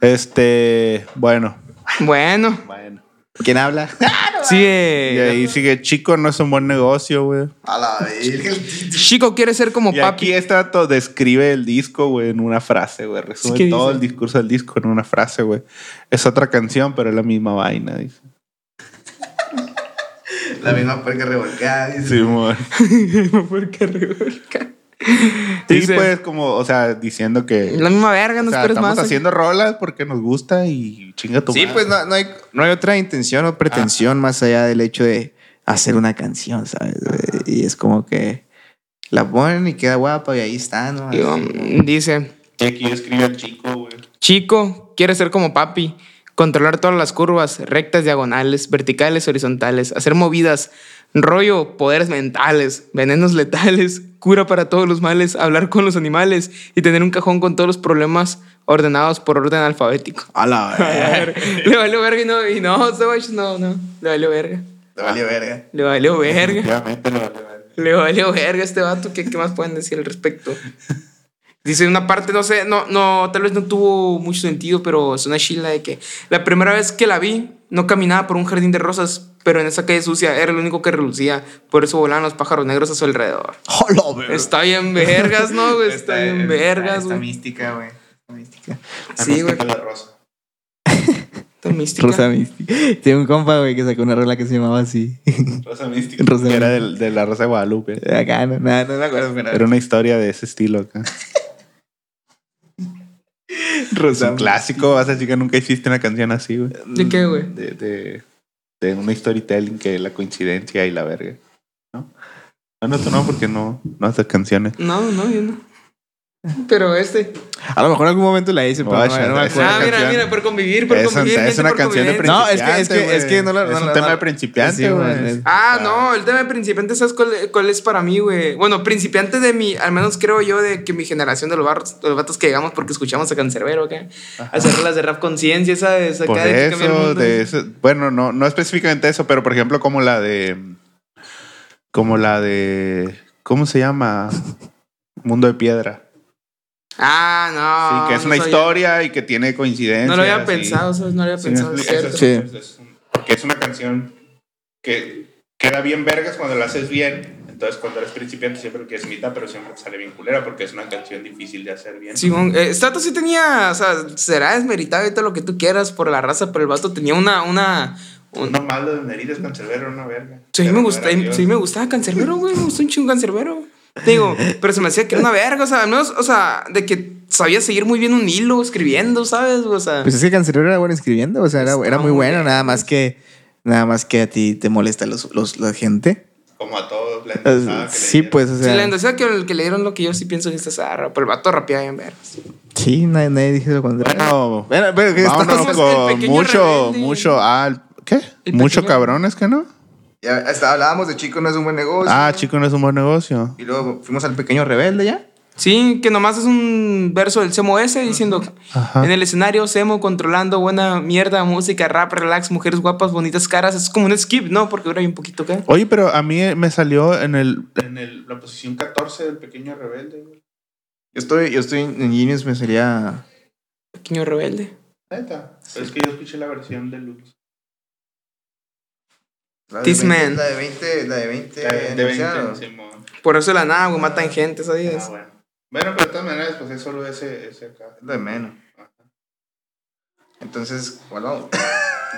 Este, bueno. Bueno, Bueno. ¿Quién habla? [laughs] Y sigue. ahí sigue, chico, no es un buen negocio, güey. A la virgen. Chico quiere ser como Y papi. aquí este dato describe el disco, güey, en una frase, güey. Resume ¿qué todo dice? el discurso del disco en una frase, güey. Es otra canción, pero es la misma vaina, dice. La misma puerca revolcada. dice. Sí, amor. Porque revolca. Sí, Dice, pues, como, o sea, diciendo que. La misma verga, no o sea, esperes estamos más. haciendo rolas porque nos gusta y chinga tu Sí, madre. pues no, no hay, no hay otra intención o pretensión más allá del hecho de hacer una canción, ¿sabes? Y es como que la ponen y queda guapa y ahí está, ¿no? Digo, dice, Y aquí escribe el chico, güey. chico, quiere ser como papi, controlar todas las curvas, rectas, diagonales, verticales, horizontales, hacer movidas, rollo, poderes mentales, venenos letales, [laughs] cura para todos los males, hablar con los animales y tener un cajón con todos los problemas ordenados por orden alfabético. A la [laughs] verga. le valió verga y no, y no, no, no, le valió verga. Te valió verga. Le valió verga. Lo vale, vale. Le valió verga a este vato. ¿Qué, qué más pueden decir al respecto? Dice una parte, no sé, no, no, tal vez no tuvo mucho sentido, pero es una chila de que la primera vez que la vi, no caminaba por un jardín de rosas, pero en esa calle sucia era el único que relucía. Por eso volaban los pájaros negros a su alrededor. [laughs] La verga. Está bien vergas, ¿no? güey? Está bien vergas, Está güey. mística, güey. Está mística. Sí, güey. La rosa. Está mística. Rosa mística. Tiene un compa, güey, que sacó una rola que se llamaba así. Rosa mística. Rosa era del- de, la Rosa de Guadalupe. Acá, no, no, no me acuerdo, pero Era una historia de ese estilo acá. [laughs] Es un clásico. Vas a decir que nunca hiciste una canción así, güey. ¿De qué, güey? De, de, de una storytelling que la coincidencia y la verga. ¿No? No, no, tú no, porque no, no haces canciones. No, no, yo no. Pero este. A lo mejor en algún momento la hice, pero no, me acuerdo. Ah, mira, canción. mira, por convivir, por Es, un- convivir. es una canción de convivencia. No, es que- principiante. es que- es güey. que no la- Es no un tema no- de principiante, güey. Ah, no, el tema de principiante, ¿sabes cuál, cuál es para mí, güey? Bueno, principiante de mi, al menos creo yo, de que mi generación de los, barros, de los vatos que llegamos porque escuchamos a Cancerbero acá, hacer las de rap conciencia, ¿sabes? Acá Por de que cambia el eso, mundo. de eso, bueno, no, no específicamente eso, pero por ejemplo, como la de. Como la de. ¿Cómo se llama? Mundo de Piedra. Ah, no. sí, que es no una sabía. historia y que tiene coincidencias. No lo había pensado, ¿sabes? No lo había Sí, pensado, es cierto. es- Sí. es un- que es una canción que queda bien vergas cuando la haces bien. Entonces, cuando eres principiante, siempre lo quieres imitar, pero siempre te sale bien culera porque es una canción difícil de hacer bien. Simón, eh, este vato sí tenía, o sea, será desmeritado y todo lo que tú quieras por la raza, pero el vato tenía una, una, un- Uno malo de Nerides Cancerbero una verga. Sí, me gusta, sí me gustaba Cancerbero, güey. Me gustó un chingo Cancerbero. Te Digo, pero se me hacía que era una verga, o sea, al menos, o sea, de que sabía seguir muy bien un hilo escribiendo, ¿sabes? O sea, Pues es que Cancerbero era bueno escribiendo, o sea, era, era muy bueno, bien. nada más que nada más que a ti te molesta los, los- la gente. Como a todos. La que le Sí, pues, o Sí, sea. la endosada que el que le dieron lo que yo sí pienso que esta zarra, pero el vato rapeaba bien vergas. Sí, nadie, nadie dice lo contrario. Bueno, Bueno, pero ¿qué vámonos estamos- Somos el con pequeño mucho, rebelde. mucho. Ah, el- ¿qué? Mucho pequeño- cabrones que no. Ya hasta hablábamos de chico no es un buen negocio. Ah, chico, no es un buen negocio. Y luego fuimos al pequeño rebelde ya. Sí, que nomás es un verso del Semo S diciendo Ajá. en el escenario Semo controlando buena mierda, música, rap, relax, mujeres guapas, bonitas caras. Es como un skip, ¿no? Porque dura bien poquito acá. Oye, pero a mí me salió en, el, en el, la posición 14 del pequeño rebelde, güey. Yo estoy, yo estoy en Genius, me sería. Pequeño rebelde. Neta. Es que yo escuché la versión de Luz. La This 20, man. La de 20, la de 20. De, de 20, anunciado. Simón. Por eso la nada, güey, matan gente, ¿sabes? Ah, bueno. Bueno, pero de todas maneras, pues es solo ese, ese acá. Lo de menos. Entonces, bueno,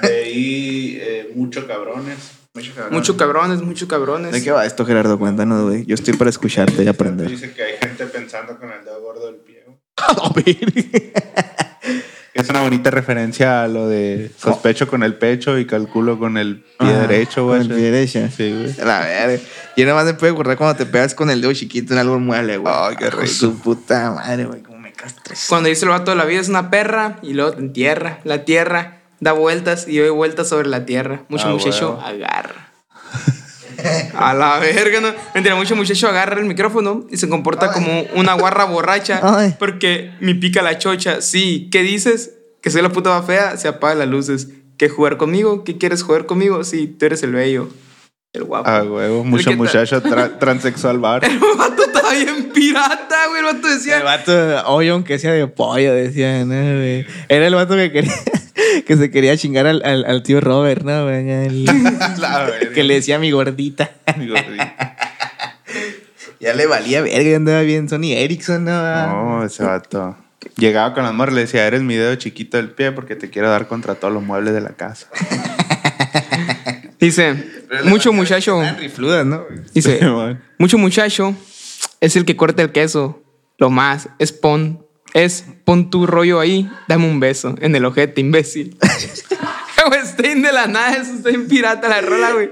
De ahí, eh, mucho cabrones. mucho cabrón. Mucho cabrones, mucho cabrones. ¿De qué va esto, Gerardo? Cuéntanos, güey. Yo estoy para escucharte y aprender. Dice que hay gente pensando con el dedo gordo del pie. [laughs] A. Es una bonita referencia a lo de sospecho con el pecho y calculo con el pie Ah, derecho, Con güey. el pie derecho. Sí, güey. La verga. Yo nada más me puedo acordar cuando te pegas con el dedo chiquito en algo mueble, güey. Ay, qué rico. Su puta madre, güey. Cómo me castres. Cuando dice el vato de la vida es una perra y luego te entierra. La tierra da vueltas y doy vueltas sobre la tierra. Mucho Ah, muchacho agarra. [laughs] [laughs] A la verga, ¿no? Mentira, mucho muchacho agarra el micrófono y se comporta Ay. como una guarra borracha [laughs] Ay. porque me pica la chocha. Sí, ¿qué dices? Que soy la puta más fea, se apagan las luces. ¿Qué jugar conmigo? ¿Qué quieres jugar conmigo? Sí, tú eres el bello, el guapo. Ah, huevo. Mucho muchacho tra- [laughs] transexual bar. El vato estaba bien pirata, güey. El vato decía, El vato, oye, aunque sea de pollo, decía, ¿no, güey? Era el vato que quería, que se quería chingar al, al, al tío Robert, ¿no? El- [laughs] que le decía mi gordita. Mi gordito. Ya le valía verga, andaba bien Sony Ericsson, ¿no? No, ese vato. Llegaba con y le decía, eres mi dedo chiquito del pie porque te quiero dar contra todos los muebles de la casa. dice, mucho muchacho. Rifludas, ¿no? Dice, mucho muchacho es el que corta el queso. Lo más es pon, es pon tu rollo ahí, dame un beso en el ojete, imbécil. [laughs] Bien de la nada, eso está bien pirata la rola, güey.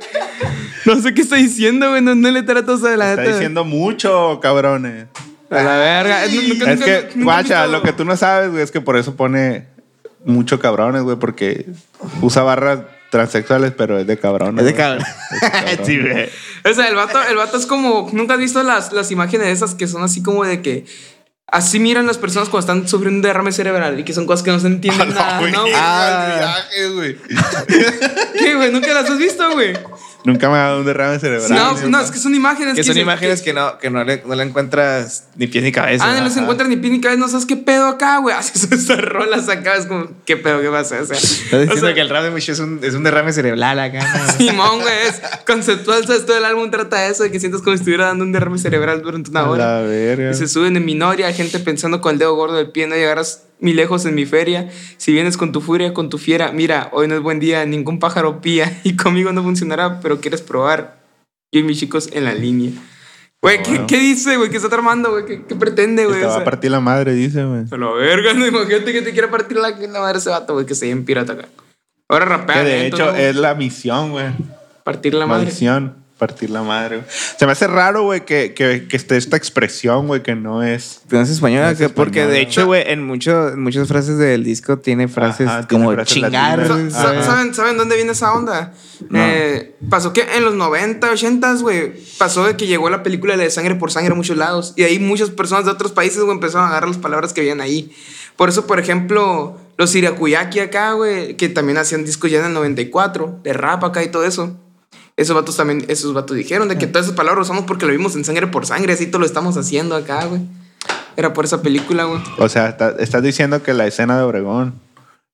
No sé qué está diciendo, güey, no, no le trato de la Está diciendo mucho, cabrones. A la verga. Nunca- Es nunca- que, nunca guacha, lo que tú no sabes, güey, es que por eso pone mucho cabrones, güey, porque usa barras transexuales, pero es de cabrones. Es de güey. cabrón. Es de [laughs] cabrones. Sí, güey. O sea, el vato, el vato es como. ¿Nunca has visto las, las imágenes esas que son así como de que. Así miran las personas cuando están sufriendo un derrame cerebral y que son cosas que no se entienden [laughs] nada, güey, ¿no? güey? al viaje, güey. [laughs] ¿Qué, güey? ¿Nunca las has visto, güey? Nunca me ha dado un derrame cerebral. No, ni no, es que son imágenes Que son se- imágenes que no, que no le, no le encuentras ni pies ni cabeza. Ah, no los Ajá. encuentran ni pie ni cabeza, no sabes qué pedo acá, güey. [laughs] Haces esas rolas acá, es como, ¿qué pedo, qué pasa? O sea, Estás diciendo o sea, que el rap de Mucho es un, es un derrame cerebral acá. [laughs] Simón, güey, es conceptual, ¿sabes? Todo el álbum trata de eso, de que sientes como si estuviera dando un derrame cerebral durante una A hora. la verga. Y se suben en minoria, gente pensando con el dedo gordo del pie, no llegarás mi lejos en mi feria. Si vienes con tu furia, con tu fiera, mira, hoy no es buen día, ningún pájaro pía [laughs] y conmigo no funcionará, pero quieres probar. Yo y mis chicos en la línea. Güey, ¿qué, bueno. ¿qué dice, güey? ¿Qué está tramando, güey? ¿Qué, qué pretende, güey? te O va a partir la madre, dice, güey. a la verga, no imagínate que te quiere partir la, la madre ese vato, güey, que se en pirata acá. Ahora rapea. Que de lento, hecho ¿no? es la misión, güey. Partir la La madre. misión. Partir la madre, güey. Se me hace raro, güey, que, que, que esté esta expresión, güey, que no es. Pero no es española, No es que- porque española. de hecho, güey, en, mucho, en muchas frases del disco tiene frases Ajá, tiene como frases chingar. ¿Saben, ¿Saben dónde viene esa onda? No. Eh, pasó que en los 90, 80, güey, pasó de que llegó la película de Sangre por Sangre a muchos lados. Y ahí muchas personas de otros países, güey, empezaron a agarrar las palabras que habían ahí. Por eso, por ejemplo, los Irakuyaki acá, güey, que también hacían discos ya en el 94, de rap acá y todo eso. Esos vatos también, esos vatos dijeron de que todas esas palabras usamos porque lo vimos en Sangre por Sangre, así todo lo estamos haciendo acá, güey. Era por esa película, güey. O sea, está- estás diciendo que la escena de Obregón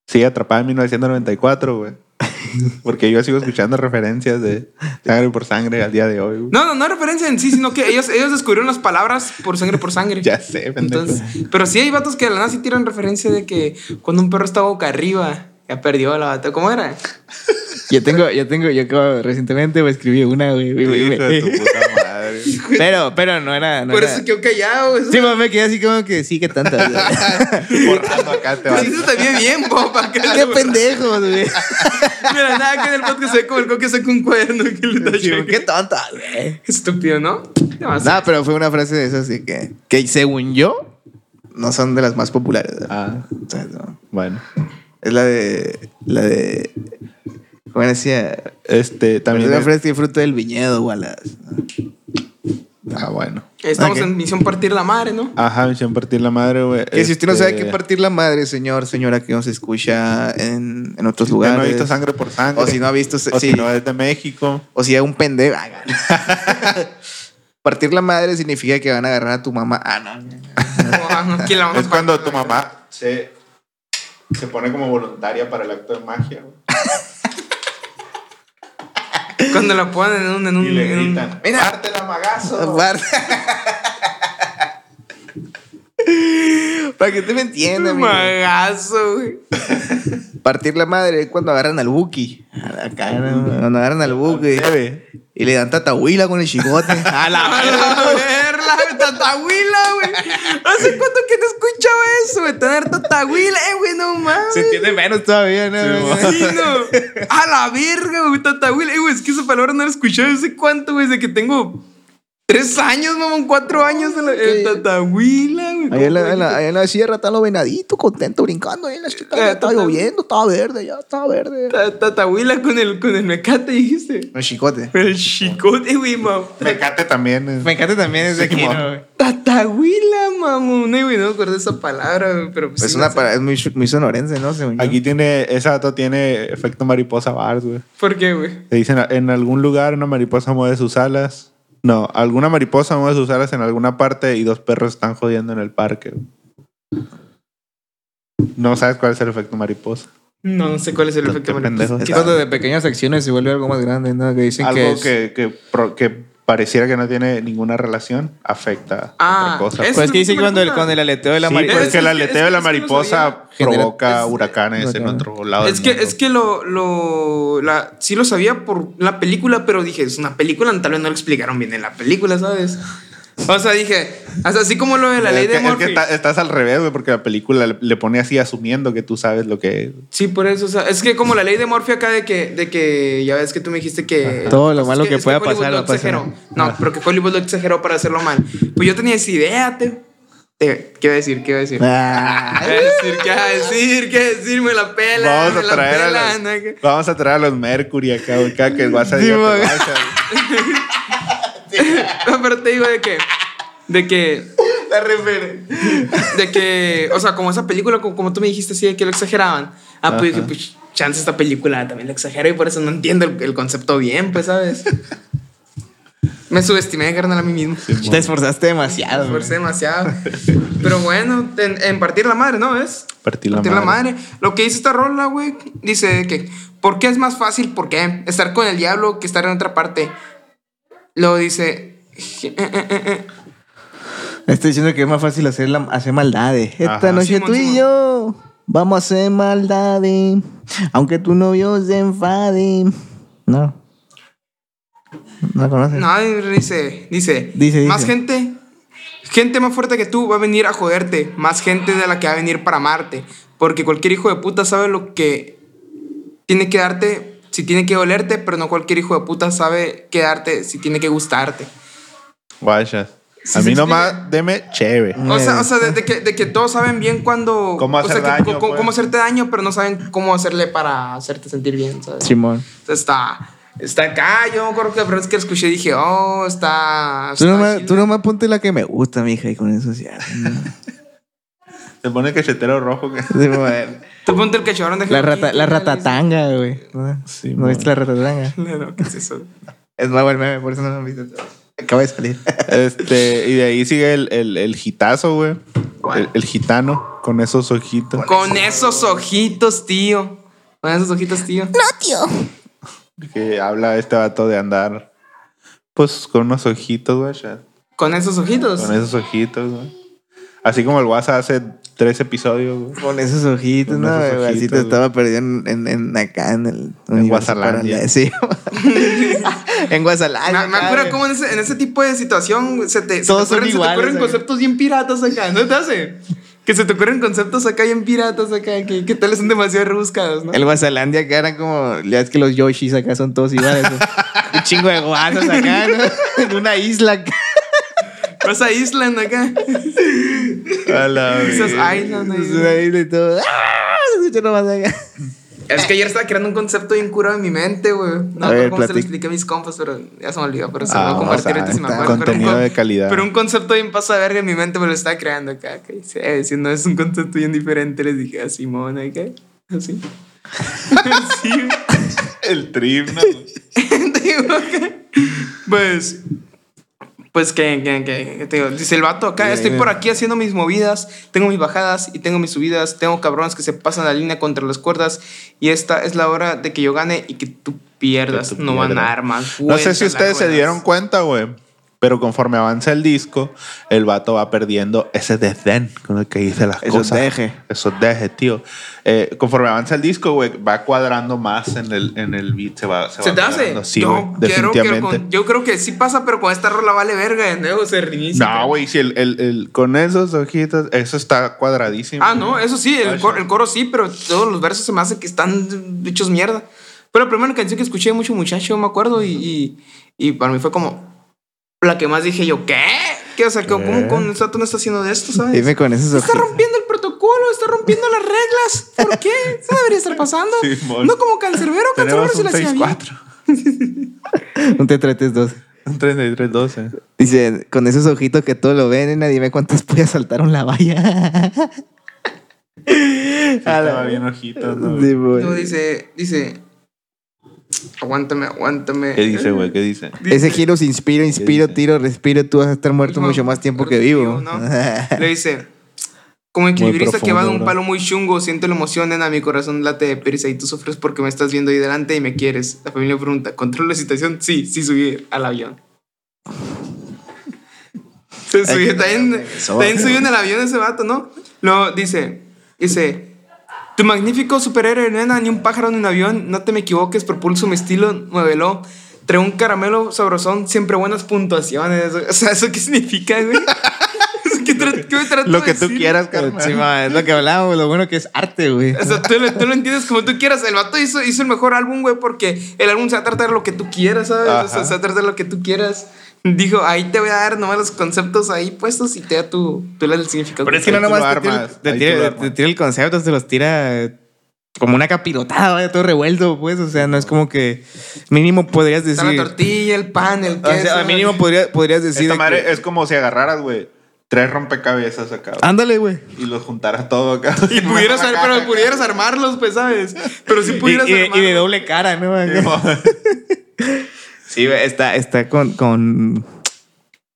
sigue atrapada en 1994, güey. [laughs] Porque yo sigo escuchando referencias de sangre por sangre al día de hoy, güey. No, no, no referencia en sí, sino que ellos, ellos descubrieron las palabras por sangre por sangre. [laughs] Ya sé, pendejo. Entonces, pero sí hay vatos que de la nada sí tiran referencia de que cuando un perro está boca arriba, ya perdió la batalla. ¿Cómo era? Yo tengo, yo tengo, yo acabo- recientemente güey, escribí una, güey. [laughs] Pero, pero no era. No Por era- eso quedó callado. güey. Sí, me quedé así como que sí, que tanta. Borrando [laughs] acá te vas. eso también bien, que Qué pendejos, güey. [laughs] Mira, nada que en el podcast se ve como el coque saca un cuaderno que le da. Qué tonta, güey. Estúpido, ¿no? No, pero fue una frase de esas así que, que según yo, no son de las más populares. ¿verdad? Ah, O sea, no. bueno. Es la de. La de. ¿Cómo decía? Este, también. la es- fresca y fruto del viñedo, Wallace. Ah, bueno. Estamos en misión partir la madre, ¿no? Ajá, misión partir la madre, güey. Que si usted no sabe Este, qué partir la madre, señor, señora que nos escucha en, en otros que lugares. no ha visto sangre por sangre. O si no ha visto. O sí. si no es de México. O si es un pendejo. [laughs] Partir la madre significa que van a agarrar a tu mamá. Ah, no. ¿Quién la vamos Es cuando tu mamá se, se pone como voluntaria para el acto de magia, güey. [laughs] Cuando la ponen en un. En un Y le en un- gritan, Mira. ¡Parte la magazo! [laughs] Para que usted me entienda, amigo. Magazo, güey. Partir la madre es cuando agarran al Buki. Acá, ¿no? Cuando agarran al Buki. Y le dan tatahuila con el chicote. [laughs] A la A la tatahuila, güey. ¿Hace cuánto que no escuchaba eso, güey? Tener tatahuila, eh, güey, no mames. Se entiende menos todavía, ¿no? Sí, no. A la verga, güey, tatahuila. Eh, güey, es que esa palabra no la he escuchado desde cuánto, güey, desde que tengo tres años, mamón, cuatro años. En la, el tatahuila, güey. Ahí en, la, ¿cómo en, la, fue? ahí en la sierra están los venaditos contentos brincando. Ahí en la chica, Eh, está tata- lloviendo, estaba verde, ya estaba verde. Ta- Tatahuila con el, con el mecate, dijiste. El chicote. El chicote, güey, mamón. Mecate también. es- Me encanta también ese Sí, aquí. ¿no, güey? Tatahuila, mamón. Eh, güey, no me acuerdo de esa palabra, güey, pero pues Es, sí una, es muy, muy sonorense, ¿no? Según yo. Aquí tiene, ese dato tiene efecto mariposa Bars, güey. ¿Por qué, güey? Te dicen, en algún lugar una mariposa mueve sus alas. No, alguna mariposa mueve sus alas en alguna parte y dos perros están jodiendo en el parque. No sabes cuál es el efecto mariposa. No, no sé cuál es el efecto mariposa. Es cuando de pequeñas acciones se vuelve algo más grande, ¿no? Que dicen que, Algo es- que, que, pro- que pareciera que no tiene ninguna relación afecta Ah, otra cosa. es- Pues que dice que cuando el, con el aleteo de la sí, mariposa. pues que el es- aleteo es- de la es mariposa provoca es- huracanes en otro lado. Es del que, mundo. es que lo, lo la, sí lo sabía por la película, pero dije, es una película, tal vez no lo explicaron bien en la película, ¿sabes? O sea, dije, hasta así como lo de la ley Es de que- es Murphy. que está- estás al revés, güey, porque la película le, le pone así asumiendo que tú sabes lo que es. Sí, por eso, o sea, es que como la ley de Murphy acá de que, de que ya ves que tú me dijiste que... Todo lo es malo que es pueda Hollywood pasar lo va a pasar. exageró. No, pero que Hollywood lo exageró para hacerlo mal. Pues yo tenía esa idea, te... te- ¿Qué iba a decir? ¿Qué iba a decir? Ah, ¿Qué iba a decir? ¿Qué iba a decir? ¿Qué iba a decir? Me la pela, Vamos me a la traer a pela, los, ¿no? Que- vamos a traer a los Mercury acá, güey, cada que Sí, te güey. guacha, [laughs] güey. [laughs] No, pero te digo de que. De que. La referencia. De que. O sea, como esa película, como, como tú me dijiste así, de que lo exageraban. Ah, pues dije, pues, chance esta película también la exagera y por eso no entiendo el, el concepto bien, pues, ¿sabes? Me subestimé, carnal, a mí mismo. Te esforzaste demasiado. Me esforcé demasiado. Pero bueno, en, en partir la madre, ¿no? ¿Ves? Partir la Partir madre. la madre. Lo que dice esta rola, güey, dice que. ¿Por qué es más fácil? ¿Por qué? Estar con el diablo que estar en otra parte. Luego dice. eh, eh, eh. Estoy diciendo que es más fácil hacer, la, hacer maldades. Esta Ajá. noche Simón, tú y yo vamos a hacer maldades. Aunque tu novio se enfade. No. No conoces. No, dice, dice, Dice, más dice. gente, gente más fuerte que tú va a venir a joderte, más gente de la que va a venir para amarte, porque cualquier hijo de puta sabe lo que tiene que darte, si tiene que dolerte, pero no cualquier hijo de puta sabe qué darte, si tiene que gustarte. Guachas. Sí a mí nomás, deme chévere. O sea, o sea de, de que, de que todos saben bien cuando... Cómo o hacer sea, que- daño, pues. cómo hacerte daño, pero no saben cómo hacerle para hacerte sentir bien, ¿sabes? Simón. Entonces está... Está acá, yo me acuerdo que la primera vez que lo escuché dije, oh, está... Tú está nomás, chido. tú nomás ponte la que me gusta, mija, y con eso ya. [laughs] Se pone el cachetero rojo que. Simón. Tú ponte el cachorrón de La, rata, Kitty, la ratatanga, güey. ¿No, Sí, ¿No viste la ratatanga? sí. [laughs] No, no, ¿qué es eso? Es nuevo el meme, por eso no lo han visto. Acaba de salir. [laughs] Este, y de ahí sigue el, el, el gitazo, güey. El, el gitano con esos ojitos. Con esos ojitos, tío. Con esos ojitos, tío. Que habla este vato de andar, pues, con unos ojitos, güey. Con esos ojitos. Con esos ojitos, güey. Así como el WhatsApp hace tres episodios, güey. Con esos ojitos, Con ¿no? esos güey? Así ojitos, te güey. estaba perdiendo en, en, en acá, en el En Guasalandia. Sí. [laughs] En Guasalandia. Me, acuerdo cómo en ese, en ese tipo de situación se te, se te Todos son ocurren, se te iguales, ocurren conceptos bien piratas acá, ¿no te hace? Que se te ocurren conceptos acá bien piratas acá, que, que tal son demasiado rebuscados, ¿no? El Guasalandia acá eran como. Ya es que los Yoshis acá son todos iguales. ¿no? Un chingo de guasos acá, ¿no? En una isla acá. Vas a Island acá. A la Esas verga. Island Es ahí. una isla y todo. [laughs] ¡Ah! Se escucha nomás acá. Es que ayer estaba creando un concepto bien curado en mi mente, güey. No sé cómo se lo expliqué a mis compas, pero ya se me olvidó, pero se Ah, lo voy a compartir ahorita si me acuerdo. Pero un contenido de calidad. Pero un concepto bien pasa de verga en mi mente me lo estaba creando acá. Que dice, si no es un concepto bien diferente, les dije a Simón, acá. Así. [laughs] Así, güey. El trip, ¿no? [laughs] Digo, que- pues. Pues que, que, que- te digo, dice el vato acá, Dime, estoy por aquí haciendo mis movidas, tengo mis bajadas y tengo mis subidas, tengo cabrones que se pasan la línea contra las cuerdas y esta es la hora de que yo gane y que tú pierdas, Que tú no van a más. No sé si ustedes se dieron cuenta, güey. Pero conforme avanza el disco, el vato va perdiendo ese desdén con el que dice las Esos cosas. deje. Esos deje, tío. Eh, conforme avanza el disco, güey, va cuadrando más en el, en el beat. Se va, se ¿Se va te hace? Sí, yo, quiero, quiero definitivamente. con- yo creo que sí pasa, pero con esta rola vale verga de nuevo, se reinicia. No, güey, si el, el, el- con esos ojitos, eso está cuadradísimo. Ah, no, eso sí, el, Vaya. cor- el coro sí, pero todos los versos se me hace que están hechos mierda. Pero la primera canción que escuché de mucho muchacho, me acuerdo, y, y, y para mí fue como la que más dije yo, ¿qué? ¿Qué? O sea, ¿cómo, con el Sato no está haciendo de esto, sabes? Dime con esos Está ojitos. rompiendo el protocolo, está rompiendo las reglas. ¿Por qué? Eso debería estar pasando. No como Cancerbero, Cancerbero se un la hacía bien. 6-4. [laughs] Un T332. Un 33-12. Dice, con esos ojitos que todo lo ven, nena, dime cuántas pollas saltaron la valla. Estaba bien ojito, ¿no? Sí. Luego dice, dice, aguántame, aguántame. ¿Qué dice, güey? ¿Qué dice? Ese giro se inspiro, inspiro, tiro, respiro. Tú vas a estar muerto No, mucho más tiempo que vivo. ¿no? [laughs] Le dice, como equilibrista que va de un palo muy chungo, siento la emoción, nena, mi corazón late de prisa y tú sufres porque me estás viendo ahí delante y me quieres. La familia pregunta, ¿controlo la situación? Sí, sí subí al avión. [laughs] Se subió, también, también subió en el avión ese vato, ¿no? Luego dice, dice, tu magnífico superhéroe, nena, ni un pájaro ni un avión, no te me equivoques, propulso mi estilo, muévelo. Trae un caramelo sabrosón, siempre buenas puntuaciones. O sea, ¿eso qué significa, güey? [laughs] ¿Qué, qué me trato Lo de que tú decir? quieras, carnal. Sí, ma, es lo que hablábamos, lo bueno que es arte, güey. O sea, tú, lo- tú lo entiendes como tú quieras. El vato hizo, hizo el mejor álbum, güey, porque el álbum se va a tratar de lo que tú quieras, ¿sabes? O sea, se va a tratar de lo que tú quieras. [laughs] Dijo, ahí te voy a dar nomás los conceptos ahí puestos y te da tu, tú le das el significado. Pero es que no nomás te tira, armas, te tira- te tira el concepto, te los tira como una capirotada, vaya, todo revuelto, pues. O sea, no es como que mínimo podrías Está decir. la tortilla, el pan, el O queso. sea, a mínimo podría- podrías decir. Esta de madre que- es como si agarraras, güey, tres rompecabezas acá. güey, Ándale, güey. Y los juntaras todo acá. [laughs] Y pudieras, ar- pero pudieras armarlos, pues, ¿sabes? Pero si Y, pudieras y de, y de doble cara, ¿no? [laughs] Sí, está, está con. con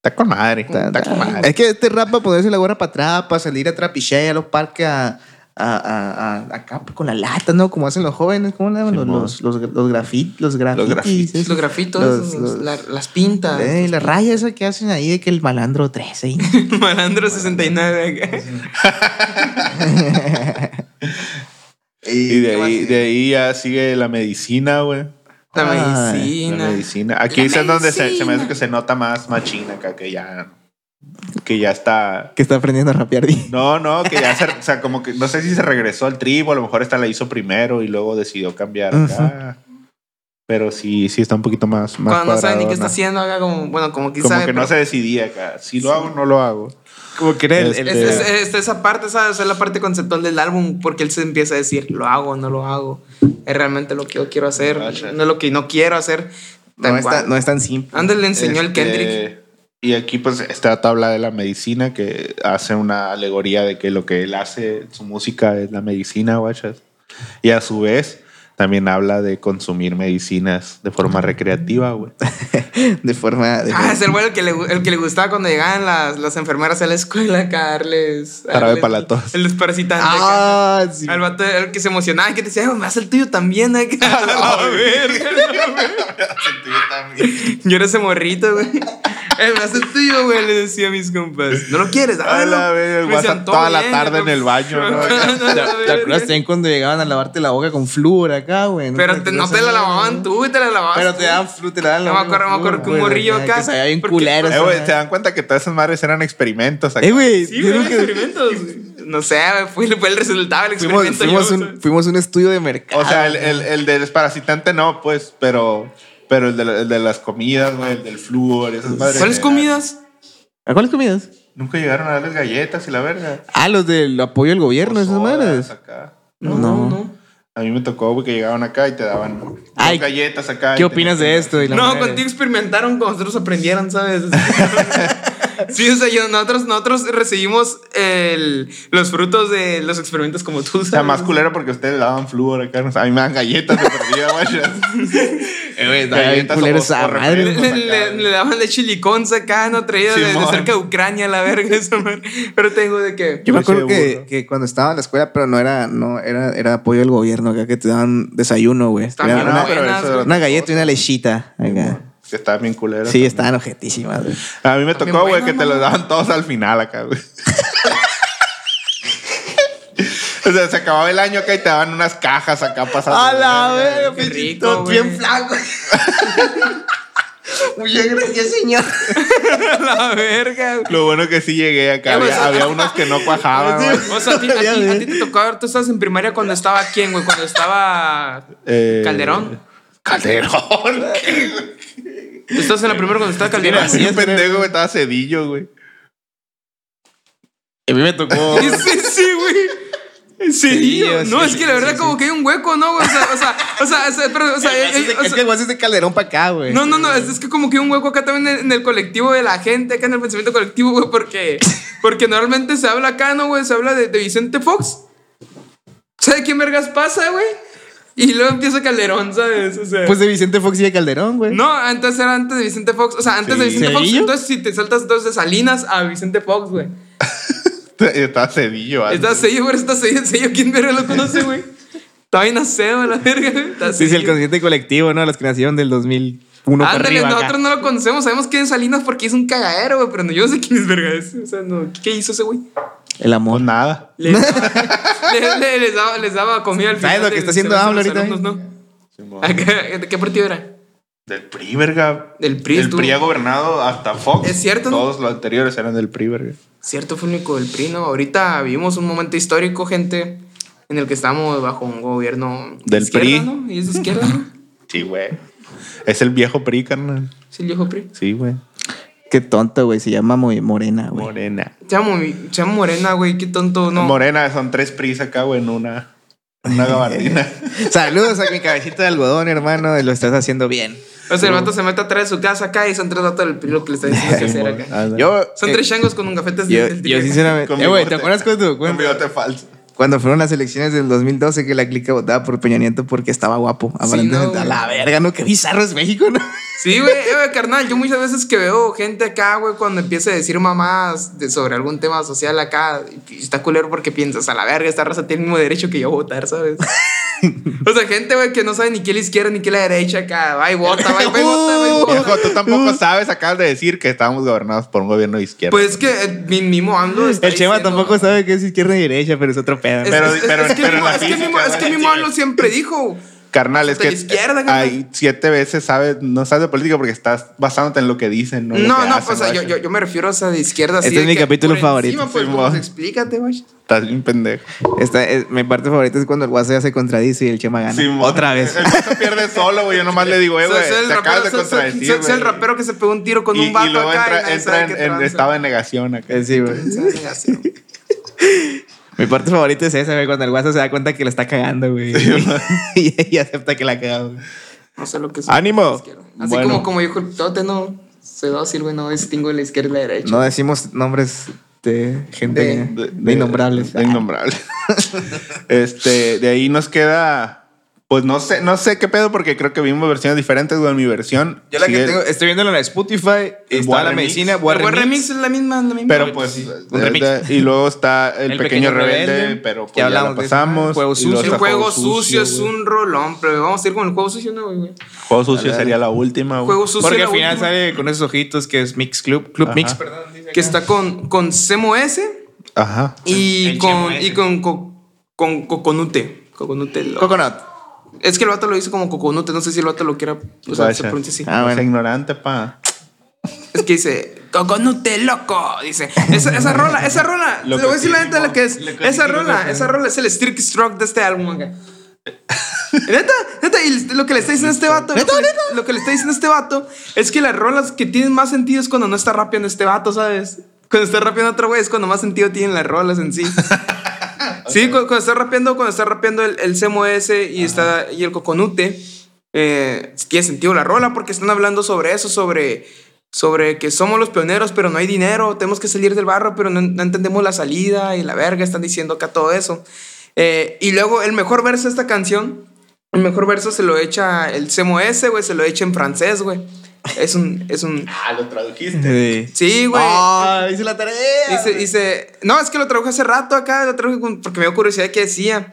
Está con madre. está- Está con madre. es que este rap para ponerse la gorra para atrás, para salir a trapiche a los parques a. A, a, a- acá con la lata, ¿no? Como hacen los jóvenes, ¿cómo le llaman? Los, los, los, los, grafit, los grafitis. Los grafitos, Los- la- las pintas. Eh, las rayas esas que hacen ahí de que el malandro 13. ¿eh? [laughs] Malandro 69 acá. [laughs] Y de ¿Qué más ahí, de ahí ya sigue la medicina, güey. La Ay, La medicina. Aquí La es donde se, se me hace que se nota más machina acá, que ya. Que ya está. que está aprendiendo a rapear. No, no, que ya se. O sea, como que no sé si se regresó al tribo, a lo mejor esta la hizo primero y luego decidió cambiar acá. Pero sí, sí está un poquito más. más Cuando no sabe ni qué está haciendo acá, como, bueno, como que Como sabe. que no se decidía acá. Si lo hago o no lo hago. Como que era el, el- Este- Es, es- es esa parte, ¿sabes? Es la parte conceptual del álbum, porque él se empieza a decir, lo hago, no lo hago. Es realmente lo que yo quiero hacer, no es lo que no quiero hacer. no, Tal es cual. tan, no es tan simple. Antes le enseñó el Este, Kendrick. Y aquí, pues, esta tabla de la medicina que hace una alegoría de que lo que él hace, su música es la medicina, guachas. Y a su vez, también habla de consumir medicinas de forma recreativa, güey. [laughs] De forma. De Ah, es el güey el que, le, el que le gustaba cuando llegaban las, las enfermeras a la escuela a darles... a Jarabe para la tos. El desparasitante. acá. Ah, sí. Al vato el que se emocionaba, que te decía, "Eh, me hace el tuyo también acá. [laughs] A [laughs] ver, Yo era ese morrito, güey. Eh, me hace el tuyo, güey, le decía a mis compas. ¿No lo quieres? A Dámelo. la el "Todo toda la bien", tarde acá. en el baño, ¿no? ¿Te, te acuerdas también cuando llegaban a lavarte la boca con flúor acá? acá, güey. Pero te- no te la lavaban tú, güey, te la lavabas. Pero tú. te daban flu, te la daban No me acuerdo, me acuerdo que un morrillo acá, Que sabía bien porque- culero. Eh, güey, se dan cuenta que todas esas madres eran experimentos acá. Eh, güey. Sí, güey, experimentos. No sé, fue, fue el resultado del experimento. fuimos, yo, un, fuimos un estudio de mercado. O sea, el, el, el del desparasitante no, pues, pero, pero el de, el de las comidas, güey, el del flúor, esas madres. ¿Cuáles comidas? ¿A cuáles comidas? Nunca llegaron a darles galletas y la verga. Ah, los del apoyo al gobierno, esas Sodas madres. acá. No, No. no. A mí me tocó güey, que llegaban acá y te daban Ay, galletas acá. ¿Qué opinas de esto? Y la No, madre. contigo experimentaron como nosotros aprendieron, ¿sabes? [laughs] [laughs] sí, o sea, yo- nosotros, nosotros recibimos el, los frutos de los experimentos como tú, O ¿sabes? sea, más culero porque ustedes le daban flúor acá. A mí me dan galletas de perdida, güey. [laughs] Eh, culero esa madre. Le, le- le- le daban leche licón acá, no traído de, de Simón. cerca de Ucrania, la verga, madre. Pero tengo de que. Yo me acuerdo de que, que cuando estaba en la escuela, pero no era, no, era, era apoyo del gobierno acá que te daban desayuno, güey. Una, buenas, eso- una galleta y una lechita. acá. Que estaban bien culeras. Sí, estaban ojetísimas, güey. A mí me tocó, güey, que te los daban todos al final acá, güey. [laughs] O sea, se acababa el año acá y te daban unas cajas acá pasadas. A la verga, güey. bien flaco. [laughs] Muchas gracias, señor. [laughs] la verga, güey. Lo bueno que sí llegué acá. Había, había unos que no cuajaban, güey. O sea, a ti, a ti- a ti te tocó ver, tú estabas en primaria cuando estaba quién, güey, cuando estaba Eh, Calderón. Calderón. Tú estabas en la primera cuando estaba Calderón. Así es, pendejo, güey. Estaba cedillo, güey. A mí me tocó. [laughs] Sí, sí, güey. Sí, yo no, sí, es que la verdad sí, como que hay un hueco, ¿no? güey? O sea, o sea, o sea, o sea, pero, o sea, [laughs] eh, eh, Es que el guas es de Calderón para acá, güey. No, no, no, es, es que como que hay un hueco acá también en, en el colectivo de la gente, acá en el pensamiento colectivo, güey, porque, [laughs] porque normalmente se habla acá, ¿no, güey? Se habla de, de Vicente Fox. ¿Sabe quién vergas pasa, güey? Y luego empieza Calderón, ¿sabes? O sea, Pues de Vicente Fox y de Calderón, güey. no, antes era antes de Vicente Fox. O sea, antes Sí. de Vicente Fox. ¿Cedillo? Entonces, si te saltas entonces de Salinas a Vicente Fox, güey. [laughs] Estaba cedillo. antes. Está sello, güey. Está sello. sello. ¿Quién verga lo conoce, güey? [laughs] Está bien acedo, la verga, güey. Está Sí, sí, el consciente colectivo, ¿no? Que nacieron del 2001 para Ándale, arriba. acá. nosotros no lo conocemos. Sabemos quién es Salinas porque es un cagadero, güey. Pero no, yo no sé quién es verga ese. O sea, no. ¿Qué hizo ese güey? El amor. Pues nada. Les daba, [laughs] le- le- les daba, les daba comida al ¿Sabes final. lo que está haciendo AMLO ahorita, alumnos, ¿no? Acá, ¿De qué partido era? Del PRI, verga. Del PRI El estuvo- PRI ha gobernado hasta Fox. Es cierto. Todos los anteriores eran del PRI, verga. Cierto, fue único del PRI, ¿no? Ahorita vivimos un momento histórico, gente, en el que estamos bajo un gobierno de Del izquierda, PRI. ¿no? Y es de izquierda, ¿no? [laughs] Sí, güey. Es el viejo PRI, carnal. Es el viejo PRI. Sí, güey. Qué tonto, güey. Se llama Mo- Morena, güey. Morena. Se llama, se llama Morena, güey, qué tonto, ¿no? Morena, son tres PRIs acá, güey, en una, una gabardina. [laughs] Saludos a mi cabecita de algodón, hermano. Lo estás haciendo bien. O sea, el vato se mete atrás de su casa acá y son tres vatos del PRI lo que le está diciendo que hacer acá. Ándale. Yo, Son eh, tres changos con un gafetes yo, del yo sinceramente. Eh, güey. ¿te acuerdas cuando, Con cuando, bigote falso. Cuando fueron las elecciones del 2012 que la clica votaba por Peña Nieto porque estaba guapo? Aparentemente. no, a la verga, ¿no? Qué bizarro es México, ¿no? Sí, güey, eh, güey, carnal, yo muchas veces que veo gente acá, güey, cuando empieza a decir mamás de, sobre algún tema social acá, y- y está culero porque piensas, a la verga, esta raza tiene el mismo derecho que yo a votar, ¿sabes? [laughs] o sea, gente, güey, que no sabe ni qué es la izquierda ni qué es la derecha acá, va y vota, va [laughs] vota, y vota. Viejo, tú tampoco sabes, acabas de decir que estábamos gobernados por un gobierno de izquierda. Pues es que eh, mi mismo AMLO está El Chema diciendo- tampoco sabe qué es izquierda y derecha, pero es otro pedo. Es, Pero- es- pero- es que pero mismo- la es que física, mismo- es que güey. mismo AMLO siempre dijo. Carnal, es que izquierda, hay siete veces sabes, no sabes de política porque estás basándote en lo que dicen, no No, no, hacen, pues, o sea, yo, yo, yo me refiero a esa de izquierda. así Este es de mi que capítulo por favorito, encima, pues, sí, pues, explícate, güey. Estás bien pendejo. Esta es- mi parte favorita es cuando el WhatsApp ya se contradice y el Chema gana. Sí. Otra vez. El pierde solo, güey. Yo nomás le digo, eh, güey, te acabas de contradecir, soy el rapero que se pegó un tiro con y, un vato y luego acá. entra, en, estado de negación acá. Eh, Sí, güey. [laughs] Mi parte favorita es esa, güey, cuando el WhatsApp se da cuenta que la está cagando, güey. [laughs] y, y acepta que la ha cagado. güey. No sé lo que es. ¡Ánimo! Así Bueno. como, como dijo el Tote, no. Soy dócil, güey, no distingo la izquierda y la derecha. No decimos nombres de gente De- de, de innombrables. De innombrables. [laughs] este, de ahí nos queda. Pues no sé, no sé qué pedo, porque creo que vimos versiones diferentes, güey. Mi versión. Yo la que tengo, estoy viendo en Spotify, está Boa la Remix. medicina, El Boa buen Remix. remix es la misma, la misma. Pero pues. Un de- remix. de- y luego está El, Pequeño, Rebelde, pero pues ya hablamos la de eso, pasamos. Juego y luego Sucio. el está juego sucio es güey. un rolón, pero vamos a ir con el juego sucio, ¿no, güey? Juego sucio sería la última, güey. Juego sucio. Porque la al final última, sale con esos ojitos que es Mix Club, Club Ajá. Mix, perdón. dice Que acá. está con, con Semo S Ajá. y El con, Chemo y ese. con, con, con Coconute. Coconute. lo- Coconut. Es que el vato lo dice como coconute, no sé si el vato lo quiera. O sea, se pronuncia así. Ah, bueno. ignorante, pa. Es que dice, coconute loco. Dice, esa, esa rola, esa rola. Lo le voy a decir la neta lo que es. Esa rola, loco. esa rola es el Stirk Stroke de este álbum acá. Neta, neta, y lo que le está diciendo este vato, lo que, le, lo que le está diciendo este vato es que las rolas que tienen más sentido es cuando no está rapeando este vato, ¿sabes? Cuando está rapeando otro güey es cuando más sentido tienen las rolas en sí. [laughs] Sí, cu- cuando, está rapeando, cuando está rapeando el, el ese y, está, y el Coconute, eh, tiene sentido la rola porque están hablando sobre eso, sobre, sobre que somos los pioneros, pero no hay dinero, tenemos que salir del barro, pero no, no entendemos la salida y la verga, están diciendo acá todo eso. Eh, y luego el mejor verso de esta canción, el mejor verso se lo echa el ese, güey, se lo echa en francés, güey. Es un, es un... Ah, lo tradujiste. Sí. Sí, güey. Ah, hice la tarea. Dice, dice, no, es que lo traduje hace rato acá, lo traduje porque me dio curiosidad de qué decía.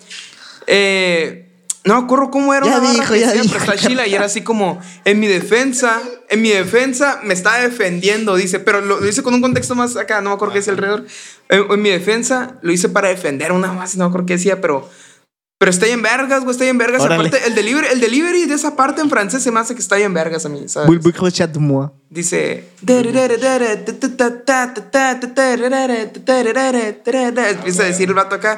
Eh, no me acuerdo cómo era Ya una dijo, ya dijo, pero está chila y era así como, en mi defensa, en mi defensa me está defendiendo, dice, pero lo, lo hice con un contexto más acá, no me acuerdo qué decía alrededor. En, en mi defensa lo hice para defender una más, no me acuerdo qué decía, pero... Pero está ahí en vergas, güey, está ahí en vergas. Órale. Aparte, el delivery, el delivery de esa parte en francés se me hace que está ahí en vergas a mí, ¿sabes? Muy, muy chat de moi. Dice. Empieza a decir el vato acá.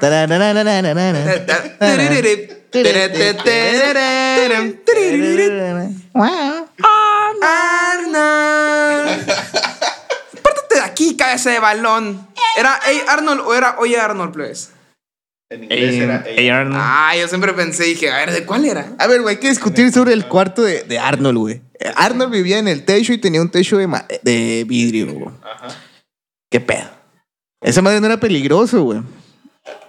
Arnold. Pártate de aquí, cabeza de balón. ¿Era Hey Arnold o era Oye Arnold, pues? En inglés era. Arnold. Ah, yo siempre pensé, dije, a ver, ¿de cuál era? A ver, güey, hay que discutir sobre el cuarto de, de Arnold, güey. Arnold vivía en el techo y tenía un techo de, ma- de vidrio, güey. Ajá. ¿Qué pedo? Esa madre no era peligroso, güey.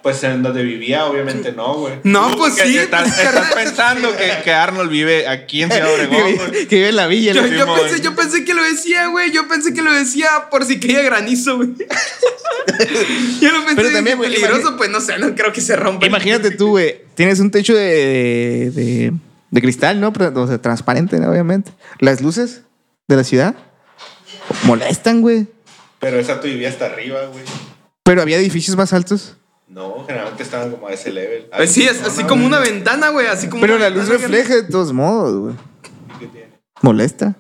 Pues en donde vivía, obviamente no, güey. No, pues que sí, Estás, pues, estás pensando que, que Arnold vive aquí en Ciudad [laughs] Obregón, que, güey. vive- que vive en la villa. Yo, pensé, yo pensé que lo decía, güey. Yo pensé que lo decía por si caía granizo, güey. [laughs] yo lo pensé Pero también, güey, peligroso, pues no sé, no creo que se rompa. Imagínate tú, güey. Tienes un techo de, de, de- de cristal, ¿no? Pero, o sea, transparente, ¿no? obviamente. Las luces de la ciudad molestan, güey. Pero esa tú vivía hasta arriba, güey. Pero había edificios más altos. No, generalmente estaban como a ese level. Pues sí, es así como una ventana, güey. Así como Pero una la luz ventana, refleja de todos modos, güey. ¿Qué tiene? Molesta.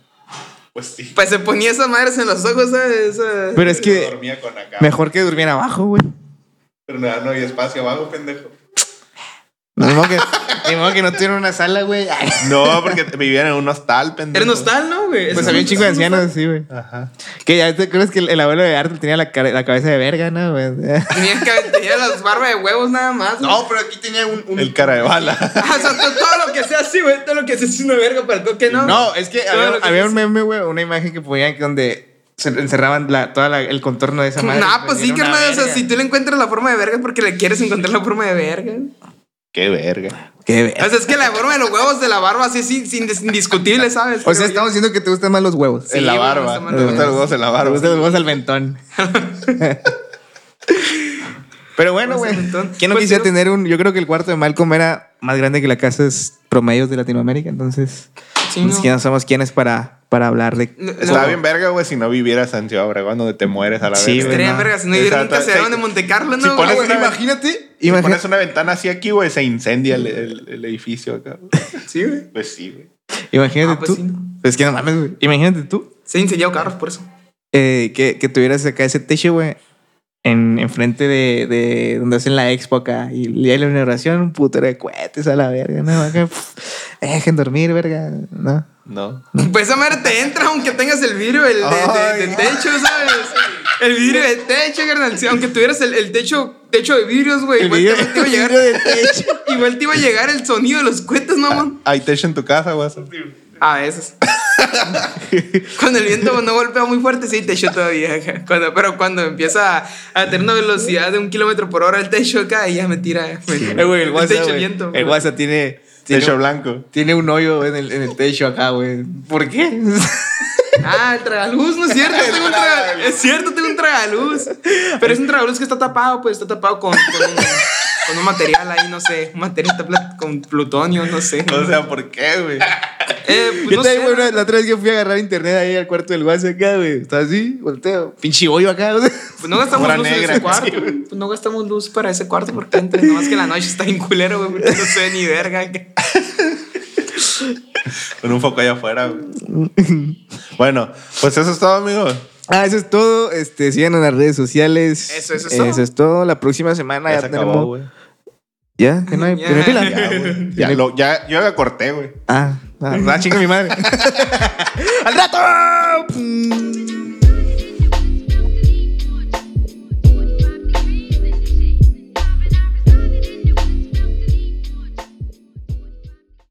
Pues sí. Pues se ponía esas madres en los ojos, ¿sabes? Esa- Pero es que Dormía con acá. mejor que durmiera abajo, güey. Pero no, no había espacio abajo, pendejo. Ni modo que, [laughs] ni modo que no tuviera una sala, güey. [laughs] No, porque vivían en un hostal, pendejo. Era nostal, ¿no, güey? Pues había un chico de ancianos, sí, güey. Ajá. Que ya te acuerdas que el, el abuelo de Arthur tenía la, cara- la cabeza de verga, ¿no, güey? [laughs] Tenía, que- tenía las barbas de huevos nada más. güey. pero aquí tenía un. El cara de bala. Ah, o sea, to- todo lo que sea así, güey. Todo lo que sea es una verga para el toque, ¿no? No, es que Todo había, que había un meme, güey, una imagen que ponían que donde se encerraban la, todo el contorno de esa madre. Nah, pues sí, una carnal. O sea, si tú le encuentras la forma de verga es porque le quieres encontrar la forma de verga. Qué verga. Qué O verga. sea, es que la forma de los huevos de la barba así es indiscutible, ¿sabes? O sea, Creo yo. estamos diciendo que te gustan más los huevos. Sí, en la barba. Me gustan los huevos en la Te barba. gustan los huevos al mentón. [laughs] Pero bueno, Huevos güey. ¿Quién no Pues, quisiera yo- tener un.? Yo creo que el cuarto de Malcolm era más grande que las casas promedios de Latinoamérica. Entonces, Sí, pues, no. que no somos quienes para, para hablar de. No, Estaba no. bien verga, güey, si no vivieras en Ciudad Obregón, donde te mueres a la Sí, vez. güey. Estaría no. verga si no Exacto, caserón sí. de Monte Carlo, Si ¿no? pones una- imagínate. Si imagínate pones una ventana así aquí, güey, se incendia el, el- el edificio acá. güey. Sí, güey. Pues sí, güey. imagínate Ah, pues tú. sí, ¿no? Es que no mames, güey. Imagínate tú Se han incendiado carros por eso. eh, que, que tuvieras acá ese techo, güey. En, enfrente de, de donde hacen la expo acá. Y el día de la inauguración, un putero de cohetes a la verga, ¿no? Acá, pff, dejen dormir, verga. No. No. Pues esa madre te entra aunque tengas el vidrio el de, de- de Ay. techo, ¿sabes? El vidrio de techo, carnal. Sí, Aunque tuvieras el, el techo, techo de vidrios, güey. Igual, vidrio- te, te iba a llegar, de techo. [laughs] igual te iba a llegar el sonido de los cohetes, mamón. Hay techo en tu casa, güey. A veces. [laughs] cuando el viento no golpea muy fuerte, sí, techo todavía. acá. Cuando, pero cuando empieza a, a tener una velocidad de un kilómetro por hora el techo acá, ahí ya me tira. me- el WhatsApp, techo, el viento. El. WhatsApp tiene... tiene Techo un- blanco. Tiene un hoyo en el, en el techo acá, güey. ¿Por qué? [laughs] Ah, el tragaluz, no es cierto. tengo un tragaluz. Es cierto, tengo un tragaluz. Pero es un tragaluz que está tapado, pues está tapado con, con, un, con un material ahí, no sé. Un material con plutonio, no sé. O sea, ¿por qué, güey? Eh, pues, Yo no sé. güey, una- la otra vez que fui a agarrar internet ahí al cuarto del WhatsApp acá, güey. Estaba así, volteo. Pinche hoyo acá, güey. Pues no gastamos luz en negra, ese cuarto. sí, pues no gastamos luz para ese cuarto porque entre, nomás que la noche está bien culero, güey. porque No sé ni verga. [laughs] Con un foco allá afuera, güey. Bueno, pues eso es todo, amigos. Ah, eso es todo. Este, síganos en las redes sociales. Eso, eso es todo. Eso es todo. La próxima semana ya, Ya se acabó, tenemos. güey. ¿Ya? ¿Que no hay, Ya. que no hay pila? [laughs] Ya, güey. Ya, lo- ya- yo ya corté, güey. Ah, ah, ah, chinga mi madre. [laughs] [laughs] ¡Al rato!